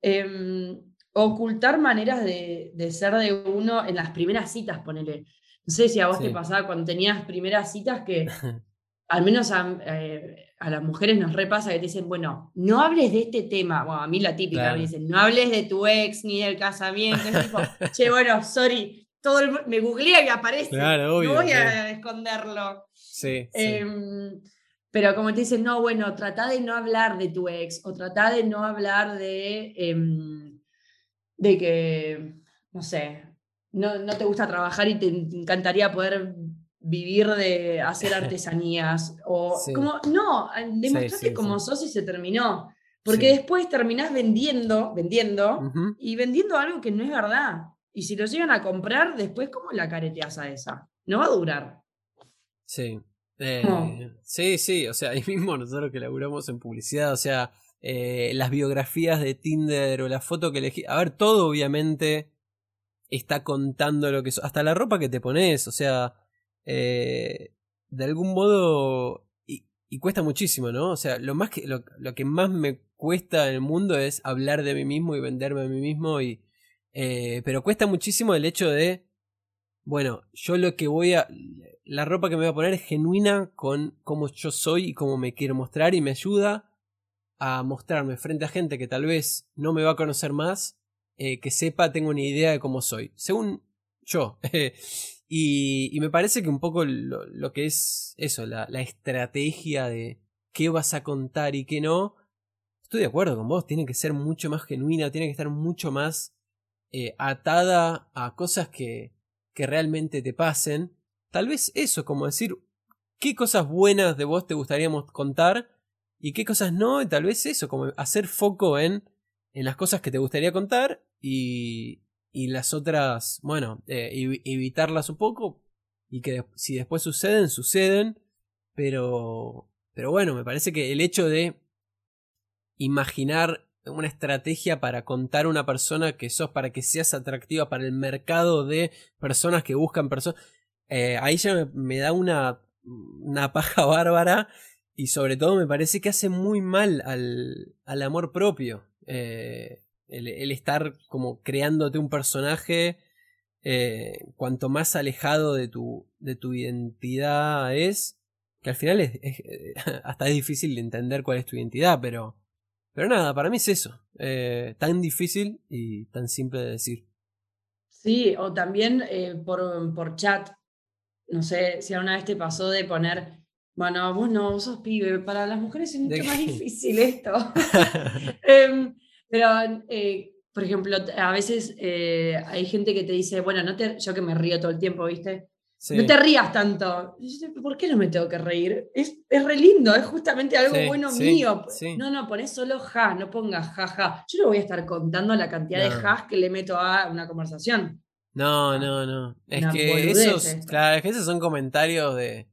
Em, ocultar maneras de, ser de uno en las primeras citas, ponele. No sé si a vos te pasaba cuando tenías primeras citas que <laughs> al menos eh, a, las mujeres nos repasa que te dicen, bueno, no hables de este tema. Bueno, a mí la típica me dicen, no hables de tu ex ni del casamiento. Es tipo, <laughs> che, bueno, sorry, todo me googlea y aparece. no voy a esconderlo. Sí, em, pero como te dicen, no, bueno, trata de no hablar de tu ex o trata de no hablar de, em, de que, no sé, no, no, te gusta trabajar y te encantaría poder vivir de hacer <laughs> artesanías. O como, no, demostrate como sos y se terminó. Porque después terminás vendiendo, vendiendo, y vendiendo algo que no es verdad. Y si lo llegan a comprar, después, ¿cómo la careteas a esa? No va a durar. Sí. Eh, sí, sí, o sea, <laughs> ahí mismo nosotros que laburamos en publicidad, o sea, eh, las biografías de Tinder o la foto que elegí, a ver, todo obviamente está contando lo que... Hasta la ropa que te pones, o sea, eh, de algún modo... Y, cuesta muchísimo, ¿no? O sea, lo, más que, lo, lo, que más me cuesta en el mundo es hablar de mí mismo y venderme a mí mismo y eh, pero cuesta muchísimo el hecho de, bueno, yo lo que voy a... La ropa que me voy a poner es genuina con cómo yo soy y cómo me quiero mostrar y me ayuda a mostrarme frente a gente que tal vez no me va a conocer más, eh, que sepa, tengo una idea de cómo soy, según yo. <laughs> y, me parece que un poco lo, que es eso, la, la estrategia de qué vas a contar y qué no, estoy de acuerdo con vos, tiene que ser mucho más genuina, tiene que estar mucho más eh, atada a cosas que, que realmente te pasen. Tal vez eso, como decir, qué cosas buenas de vos te gustaría contar y qué cosas no, y tal vez eso, como hacer foco en, en las cosas que te gustaría contar y, y las otras, bueno, eh, evitarlas un poco y que si después suceden, suceden, pero, pero bueno, me parece que el hecho de imaginar una estrategia para contar a una persona que sos para que seas atractiva para el mercado de personas que buscan personas. Eh, ahí ya me, da una, una <laughs> paja bárbara y sobre todo me parece que hace muy mal al, al amor propio. Eh, el, estar como creándote un personaje eh, cuanto más alejado de tu, de tu identidad es, que al final es, <laughs> hasta es difícil de entender cuál es tu identidad, pero pero nada, para mí es eso. Eh, tan difícil y tan simple de decir. Sí, o también eh, por, por chat. No sé si alguna vez te pasó de poner, bueno, vos no, vos sos pibe. Para las mujeres es mucho más difícil esto. <laughs> Em, pero, eh, por ejemplo, a veces hay gente que te dice, bueno, no te, yo que me río todo el tiempo, ¿viste? No te rías tanto. ¿Por qué no me tengo que reír? Es, es re lindo, es justamente algo bueno mío. No, no, pones solo ja, no pongas ja, ja. Yo no voy a estar contando la cantidad dejas que le meto a una conversación. No, no, no. Es que esos, claro, es que esos son comentarios de.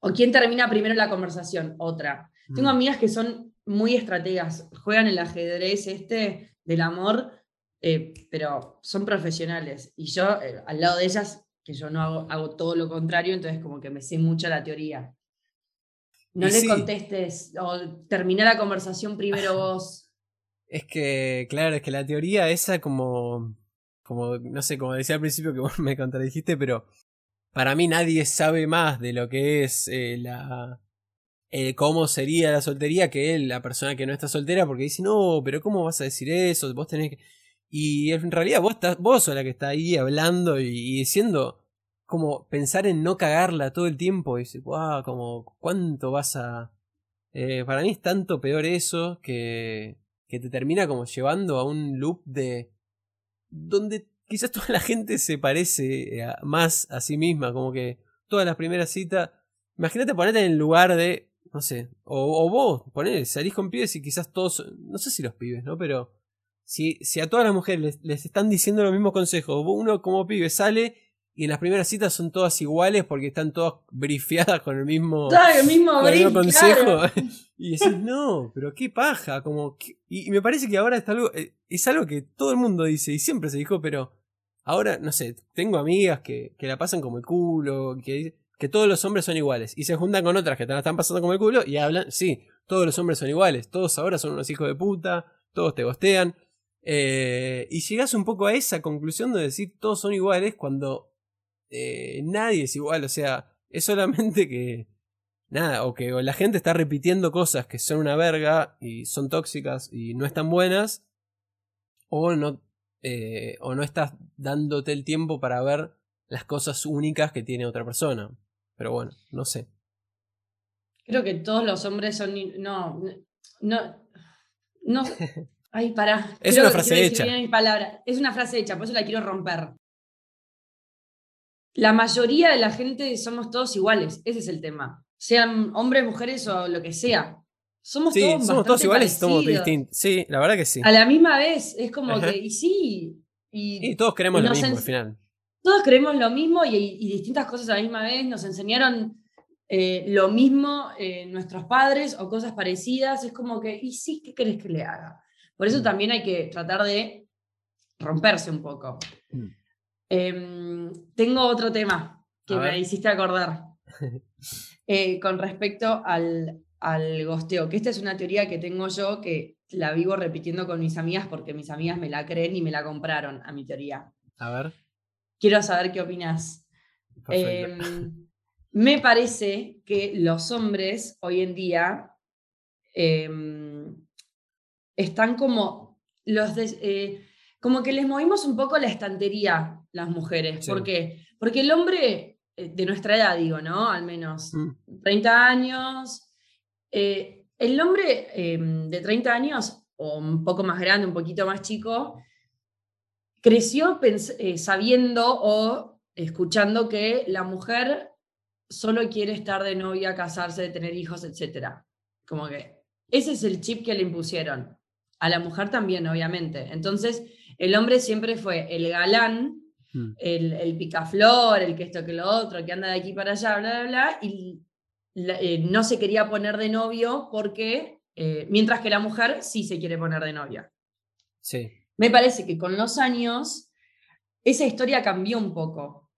O quién termina primero la conversación, otra. Tengo mm. amigas que son muy estrategas, juegan el ajedrez este del amor, eh, pero son profesionales. Y yo, eh, al lado de ellas, que yo no hago, hago todo lo contrario, entonces como que me sé mucho la teoría. No le contestes o termina la conversación primero vos. Es que, claro, es que la teoría esa como, como, no sé, como decía al principio que <laughs> vos me contradijiste, pero para mí nadie sabe más de lo que es eh, la... Eh, cómo sería la soltería que él, la persona que no está soltera, porque dice, no, pero ¿cómo vas a decir eso? Vos tenés que... Y en realidad vos, estás, vos sos la que está ahí hablando y, diciendo como pensar en no cagarla todo el tiempo. Y decir, wow, como cuánto vas a... Eh, para mí es tanto peor eso que, que te termina como llevando a un loop de... donde quizás <laughs> toda la gente se parece más a sí misma, como que todas las primeras citas... Imagínate ponerte en el lugar de... No sé, o, vos, ponés, salís con pibes y quizás todos, no sé si los pibes, ¿no? Pero si, si a todas las mujeres les, están diciendo los mismos consejos, uno como pibe sale y en las primeras citas son todas iguales porque están todas brifeadas con el mismo, el mismo, consejo. <laughs> y decís, no, pero qué paja. Como y, me parece que ahora es algo, eh, es algo que todo el mundo dice y siempre se dijo, pero ahora, no sé, tengo amigas que, que la pasan como el culo, que que todos los hombres son iguales. Y se juntan con otras que te la están pasando como el culo y hablan, sí, todos los hombres son iguales, todos ahora son unos hijos de puta, todos te gostean. Eh, y llegas un poco a esa conclusión de decir todos son iguales cuando eh, nadie es igual, o sea, es solamente que... Nada, o que la gente está repitiendo cosas que son una verga y son tóxicas y no están buenas, o no, eh, o no estás dándote el tiempo para ver las cosas únicas que tiene otra persona. Pero bueno, no sé. Creo que todos los hombres son. No, no. No. <laughs> Ay, para. es una frase hecha. Es una frase hecha, por eso la quiero romper. La mayoría de la gente somos todos iguales, ese es el tema. Sean hombres, mujeres o lo que sea. Somos todos somos todos iguales y somos distintos. Sí, la verdad que sí. A la misma vez, es como que, y sí. Y, todos queremos lo mismo al final. Todos creemos lo mismo y, distintas cosas a la misma vez. Nos enseñaron eh, lo mismo eh, nuestros padres o cosas parecidas. Es como que, y sí, ¿qué querés que le haga? Por eso mm. también hay que tratar de romperse un poco. Mm. Em, tengo otro tema que me hiciste acordar <laughs> eh, con respecto al, al gosteo, que esta es una teoría que tengo yo que la vivo repitiendo con mis amigas porque mis amigas me la creen y me la compraron a mi teoría. A ver. Quiero saber qué opinas. Em, me parece que los hombres hoy en día em, están como los eh, como que les movimos un poco la estantería las mujeres. ¿Por qué? Porque el hombre eh, de nuestra edad, digo, ¿no? Al menos 30 mm. años. Eh, el hombre em, de 30 años, o un poco más grande, un poquito más chico, creció eh, sabiendo o escuchando que la mujer solo quiere estar de novia, casarse, tener hijos, etc. Como que ese es el chip que le impusieron. A la mujer también, obviamente. Entonces, el hombre siempre fue el galán, mm. el, picaflor, el que esto que lo otro, que anda de aquí para allá, bla, bla, bla, y eh, no se quería poner de novio porque, eh, mientras que la mujer sí se quiere poner de novia. Sí. Me parece que con los años esa historia cambió un poco,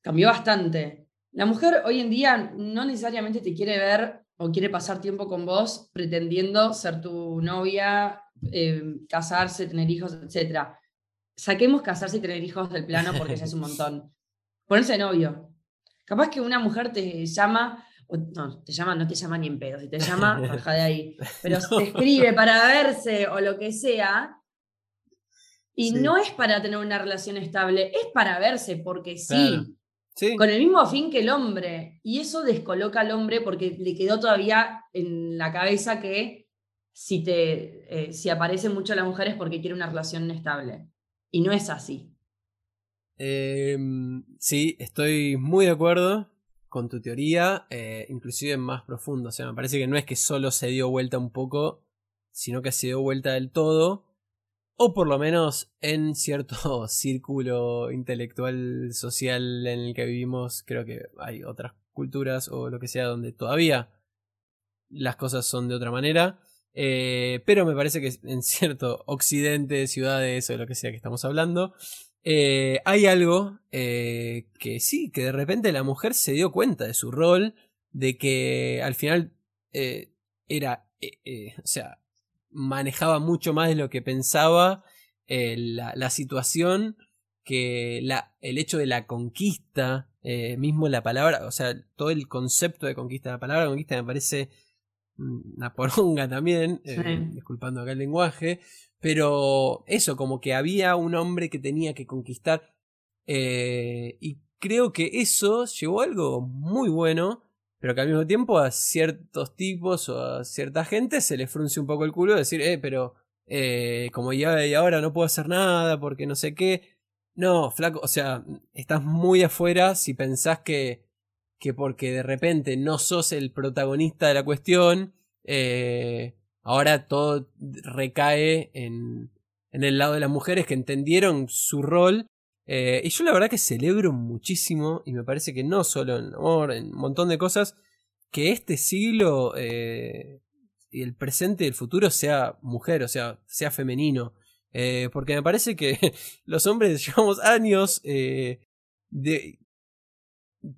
cambió bastante. La mujer hoy en día no necesariamente te quiere ver o quiere pasar tiempo con vos pretendiendo ser tu novia, eh, casarse, tener hijos, etc saquemos casarse y tener hijos del plano porque ya es un montón. <laughs> Ponerse de novio. Capaz que una mujer te llama, no, te llama, no te llama ni en pedo, si te llama, <laughs> baja de ahí. Pero te escribe para verse o lo que sea. Y no es para tener una relación estable, es para verse porque sí. Con el mismo fin que el hombre. Y eso descoloca al hombre porque le quedó todavía en la cabeza que si, te, eh, si aparece mucho la mujer es porque quiere una relación estable. Y no es así. Em, sí, estoy muy de acuerdo con tu teoría, eh, inclusive más profundo. O sea, me parece que no es que solo se dio vuelta un poco, sino que se dio vuelta del todo. O por lo menos en cierto <laughs> círculo intelectual, social en el que vivimos, creo que hay otras culturas o lo que sea donde todavía las cosas son de otra manera. Eh, pero me parece que en cierto occidente, ciudades o lo que sea que estamos hablando, eh, hay algo eh, que sí, que de repente la mujer se dio cuenta de su rol, de que al final era, o sea, manejaba mucho más de lo que pensaba la, la, situación, que la, el hecho de la conquista, mismo la palabra, o sea, todo el concepto de conquista, la palabra conquista me parece una poronga también, eh, disculpando acá el lenguaje, pero eso, como que había un hombre que tenía que conquistar eh, y creo que eso llevó a algo muy bueno, pero que al mismo tiempo a ciertos tipos o a cierta gente se le frunce un poco el culo decir, eh, pero eh, como ya y ahora no puedo hacer nada porque no sé qué. No, flaco, o sea, estás muy afuera si pensás que que porque de repente no sos el protagonista de la cuestión, eh, ahora todo recae en, en, el lado de las mujeres que entendieron su rol. Eh, y yo la verdad que celebro muchísimo, y me parece que no solo en amor, en un montón de cosas, que este siglo eh, y el presente y el futuro sea mujer, o sea, sea femenino. porque me parece que <laughs> los hombres llevamos años de,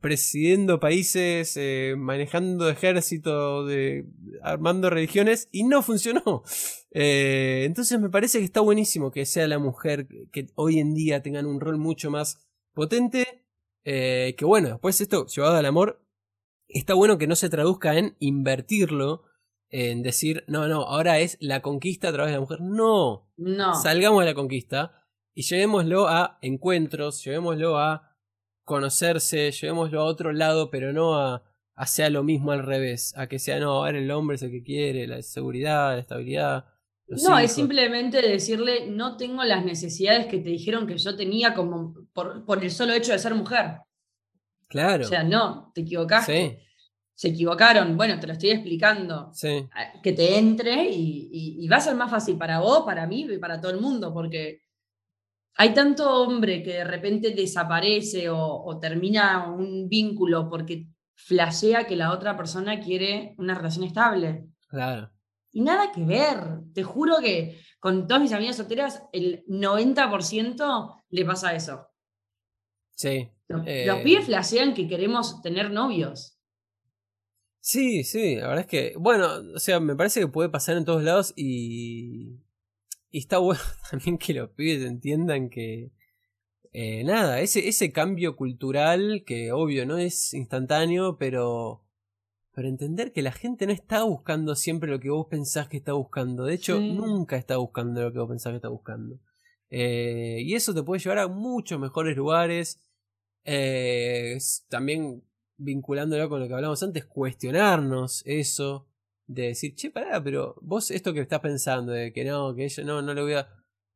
presidiendo países, eh, manejando ejército, de, armando religiones, y no funcionó. <laughs> Eh, entonces me parece que está buenísimo que sea la mujer que hoy en día tengan un rol mucho más potente. Eh, que bueno, después esto llevado al amor, está bueno que no se traduzca en invertirlo, en decir, no, no, ahora es la conquista a través de la mujer. No, No. salgamos de la conquista y llevémoslo a encuentros, llevémoslo a conocerse, llevémoslo a otro lado, pero no a, a sea lo mismo al revés, a que sea, no, ahora el hombre es el que quiere, la seguridad, la estabilidad. No, es simplemente decirle, no tengo las necesidades que te dijeron que yo tenía como por, por el solo hecho de ser mujer. Claro. O sea, no, te equivocaste. sí, Se equivocaron. Bueno, te lo estoy explicando. sí. Que te entre y, y- y va a ser más fácil para vos, para mí y para todo el mundo, porque hay tanto hombre que de repente desaparece o, o termina un vínculo porque flashea que la otra persona quiere una relación estable. Claro. Y nada que ver. Te juro que con todas mis amigas solteras, el 90% le pasa eso. Sí. Los, Eh, los pibes flashean que queremos tener novios. Sí, sí, la verdad es que, bueno, o sea, me parece que puede pasar en todos lados y, y está bueno <laughs> también que los pibes entiendan que, eh, nada, ese, ese cambio cultural que obvio no es instantáneo, pero, pero entender que la gente no está buscando siempre lo que vos pensás que está buscando, de hecho, Sí. nunca está buscando lo que vos pensás que está buscando. Eh, y eso te puede llevar a muchos mejores lugares. Eh, también vinculándolo con lo que hablamos antes, cuestionarnos eso, de decir, che, pará, pero vos esto que estás pensando, de que no, que ella no, no le voy a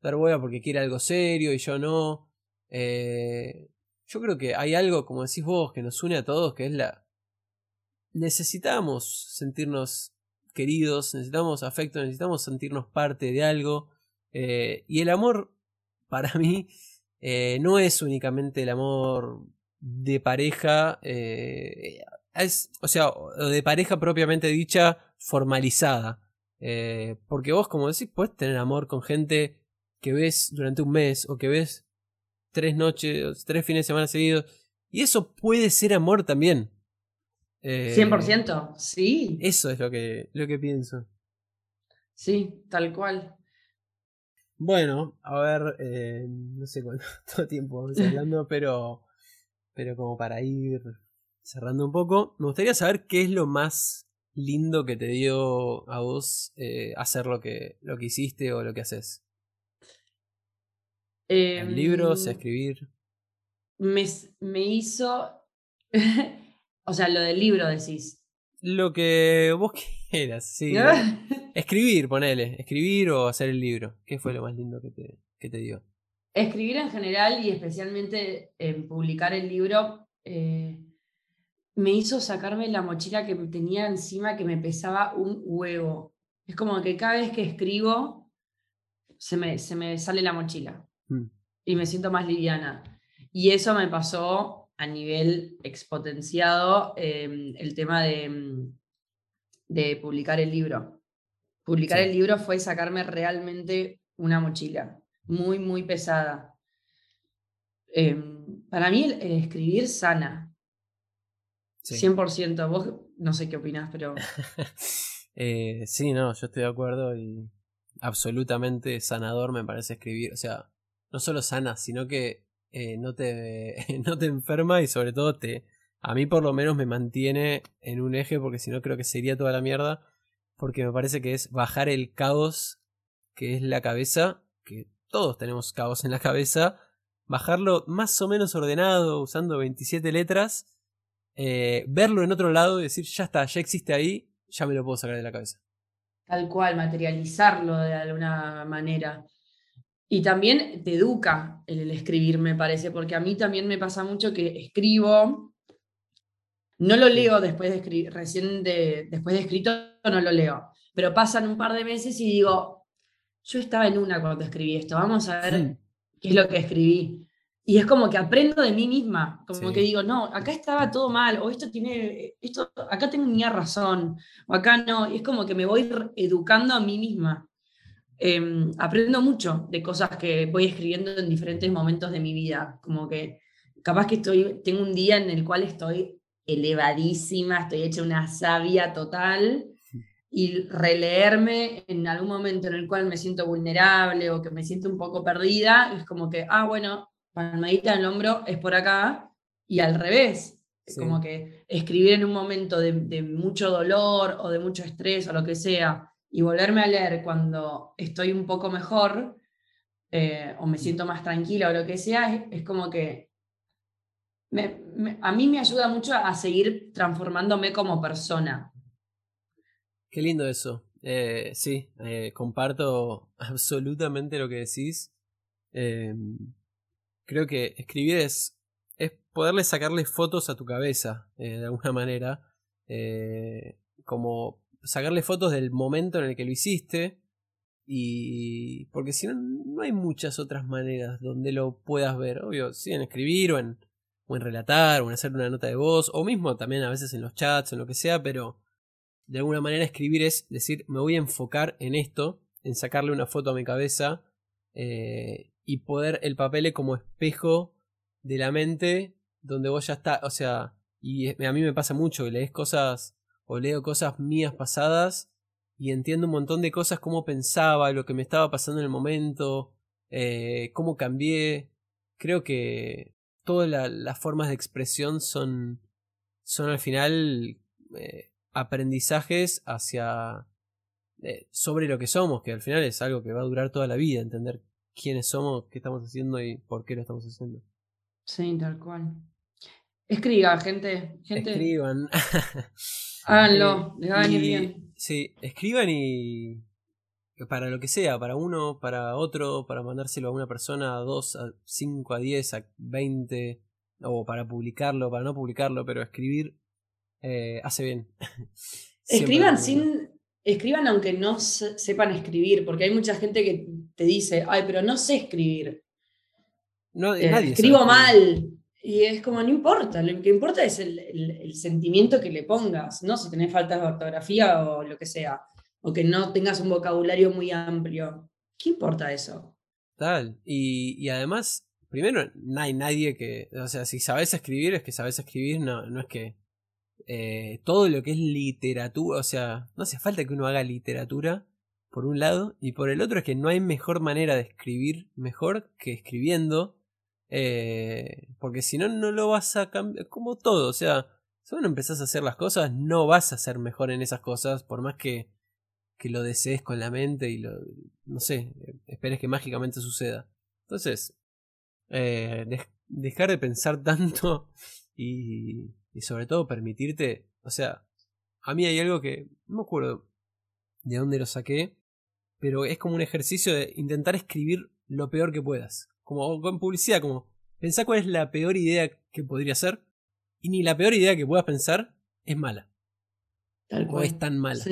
dar bola porque quiere algo serio y yo no. Eh, yo creo que hay algo, como decís vos, que nos une a todos, que es la... Necesitamos sentirnos queridos, necesitamos afecto, necesitamos sentirnos parte de algo. eh, y el amor, para mí, eh, no es únicamente el amor de pareja, es, o sea, de pareja propiamente dicha, formalizada. Eh, porque vos, como decís, puedes tener amor con gente que ves durante un mes o que ves tres noches, tres fines de semana seguidos. Y eso puede ser amor también. Eh, 100%, sí, Eso es lo que, lo que pienso. sí, tal cual. Bueno, a ver, eh, no sé cuánto <laughs> tiempo vamos hablando, <laughs> pero, pero como para ir cerrando un poco, me gustaría saber qué es lo más lindo que te dio a vos eh, hacer lo que, lo que hiciste o lo que haces. Em, Libros, escribir. me, me hizo. <laughs> o sea, lo del libro decís. Lo que vos <laughs> quieras, sí. <laughs> Escribir, ponele. Escribir o hacer el libro. ¿Qué fue lo más lindo que te, que te dio? Escribir en general y especialmente en publicar el libro eh, me hizo sacarme la mochila que tenía encima que me pesaba un huevo. Es como que cada vez que escribo se me, se me sale la mochila Mm. y me siento más liviana. Y eso me pasó a nivel exponenciado eh, el tema de, de publicar el libro. Publicar Sí. el libro fue sacarme realmente una mochila muy, muy pesada. Em, para mí el, el escribir sana, Sí. 100%. Vos no sé qué opinás, pero <laughs> Eh, sí, no, yo estoy de acuerdo y absolutamente sanador me parece escribir. O sea, no solo sana, sino que eh, no, te, <laughs> no te enferma y sobre todo te, a mí por lo menos me mantiene en un eje porque si no creo que sería toda la mierda. Porque me parece que es bajar el caos que es la cabeza, que todos tenemos caos en la cabeza, bajarlo más o menos ordenado usando 27 letras, eh, verlo en otro lado y decir, ya está, ya existe ahí, ya me lo puedo sacar de la cabeza. tal cual, materializarlo de alguna manera. Y también te educa el, el escribir, me parece, porque a mí también me pasa mucho que escribo, no lo leo después de escribir, recién de, después de escrito no lo leo, pero pasan un par de meses y digo, yo estaba en una cuando escribí esto, vamos a ver qué es lo que escribí. Y es como que aprendo de mí misma, como Sí. que digo, no, acá estaba todo mal, o esto tiene, esto, acá tenía razón, o acá no, y es como que me voy educando a mí misma. Em, aprendo mucho de cosas que voy escribiendo en diferentes momentos de mi vida, como que capaz que estoy, tengo un día en el cual estoy elevadísima, estoy hecha una sabia total y releerme en algún momento en el cual me siento vulnerable o que me siento un poco perdida, es como que, ah, bueno, palmadita en el hombro es por acá y al revés. Es como que escribir en un momento de, mucho dolor o de mucho estrés o lo que sea y volverme a leer cuando estoy un poco mejor eh, o me siento más tranquila o lo que sea, es, como que a mí me ayuda mucho a seguir transformándome como persona. Qué lindo eso. Eh, sí, eh, comparto <laughs> absolutamente lo que decís. Em, creo que escribir es, es poderle sacarle fotos a tu cabeza, eh, de alguna manera. como sacarle fotos del momento en el que lo hiciste. Y. Porque si no, no hay muchas otras maneras donde lo puedas ver. Obvio, sí, en escribir o en, o en relatar o en hacer una nota de voz. O mismo también a veces en los chats o en lo que sea, pero de alguna manera escribir es decir, me voy a enfocar en esto, en sacarle una foto a mi cabeza eh, y poder el papel como espejo de la mente donde vos ya está, o sea, y a mí me pasa mucho que lees cosas o leo cosas mías pasadas y entiendo un montón de cosas, cómo pensaba, lo que me estaba pasando en el momento, eh, cómo cambié. Creo que todas las formas de expresión son, son al final eh, aprendizajes hacia eh, sobre lo que somos, que al final es algo que va a durar toda la vida, entender quiénes somos, qué estamos haciendo y por qué lo estamos haciendo. Sí, tal cual. Escriban, gente. gente. Escriban. <laughs> Háganlo, les va a venir bien. Sí, escriban y. Para lo que sea, para uno, para otro, para mandárselo a una persona, a dos, a cinco, a diez, a veinte, o para publicarlo, para no publicarlo, pero escribir eh, hace bien. <laughs> Escriban sin. Escriban aunque no sepan escribir, porque hay mucha gente que te dice, ay, pero no sé escribir. No, eh, nadie escribo mal. Y es como, no importa, lo que importa es el, sentimiento que le pongas, no si tenés faltas de ortografía o lo que sea, o que no tengas un vocabulario muy amplio. ¿Qué importa eso? Tal, y, y además, primero, no hay nadie que, o sea, si sabes escribir es que sabes escribir, no, no es que eh, todo lo que es literatura, o sea, no hace falta que uno haga literatura, por un lado, y por el otro es que no hay mejor manera de escribir mejor que escribiendo, eh, porque si no, no lo vas a cambiar, como todo, o sea, si uno empezás a hacer las cosas, no vas a ser mejor en esas cosas, por más que, que lo desees con la mente y lo, no sé, esperes que mágicamente suceda. Entonces, eh, dejar de pensar tanto <laughs> y y sobre todo permitirte, o sea, a mí hay algo que no me acuerdo de dónde lo saqué, pero es como un ejercicio de intentar escribir lo peor que puedas. Como con publicidad, como pensar cuál es la peor idea que podría ser y ni la peor idea que puedas pensar es mala. Tal cual. O es tan mala.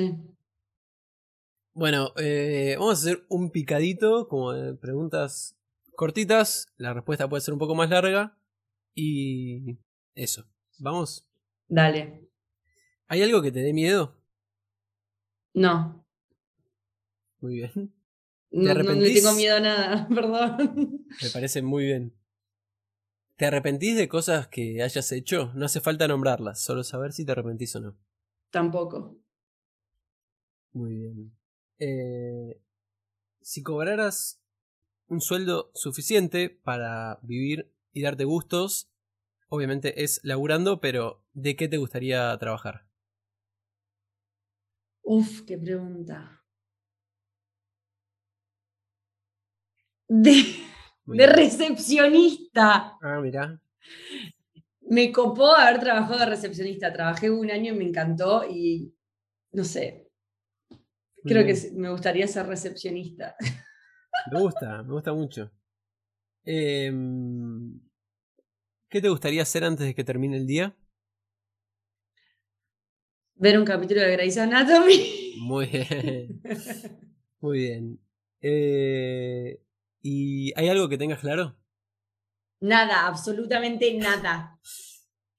Bueno, eh, vamos a hacer un picadito como de preguntas cortitas. La respuesta puede ser un poco más larga. Y eso. Vamos. Dale. ¿Hay algo que te dé miedo? No. Muy bien. ¿Te arrepentís? No, no tengo miedo a nada, <laughs> perdón. Me parece muy bien. ¿Te arrepentís de cosas que hayas hecho? No hace falta nombrarlas, solo saber si te arrepentís o no. Tampoco. Muy bien. Eh, si cobraras un sueldo suficiente para vivir y darte gustos, obviamente es laburando, pero ¿de qué te gustaría trabajar? Uf, qué pregunta. De, de recepcionista. Ah, mira. Me copó haber trabajado de recepcionista. Trabajé un año y me encantó y no sé. Creo que me gustaría ser recepcionista. Me gusta, me gusta mucho. Eh, ¿Qué te gustaría hacer antes de que termine el día? Ver un capítulo de Grey's Anatomy. Muy bien. <laughs> Muy bien. Eh, ¿Y hay algo que tengas claro? Nada, absolutamente nada.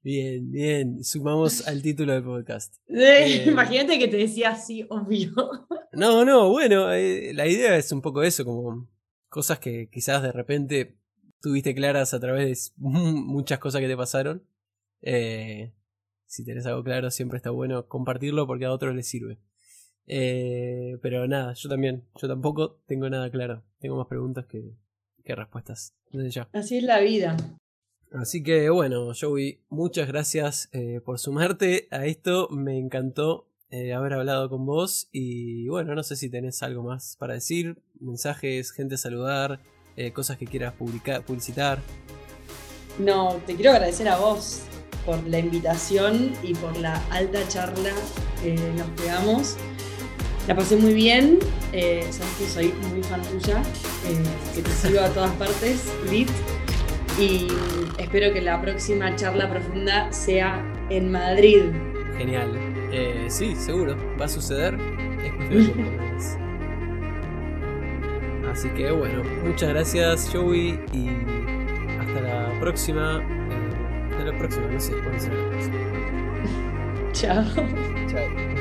Bien, bien. Sumamos al título del podcast. <laughs> Eh, imagínate que te decía así, obvio. <laughs> No, no, bueno, eh, la idea es un poco eso, como cosas que quizás de repente tuviste claras a través de <laughs> muchas cosas que te pasaron. Eh, si tenés algo claro, siempre está bueno compartirlo porque a otros les sirve. Eh, pero nada, yo también, yo tampoco tengo nada claro. Tengo más preguntas que, respuestas. Así es la vida. Así que bueno, Joey, muchas gracias eh, por sumarte a esto. Me encantó eh, haber hablado con vos. Y bueno, no sé si tenés algo más para decir, mensajes, gente a saludar, cosas que quieras publicar, publicitar. No, te quiero agradecer a vos por la invitación y por la alta charla que nos pegamos. La pasé muy bien, eh, sabes que soy muy fan tuya, eh, que te sigo a todas partes, Lit, y espero que la próxima charla profunda sea en Madrid. Genial, eh, sí, seguro, va a suceder. <laughs> Así que bueno, muchas gracias Joey y hasta la próxima. hasta la próxima, no sé cuándo será la próxima. Chao. Chao.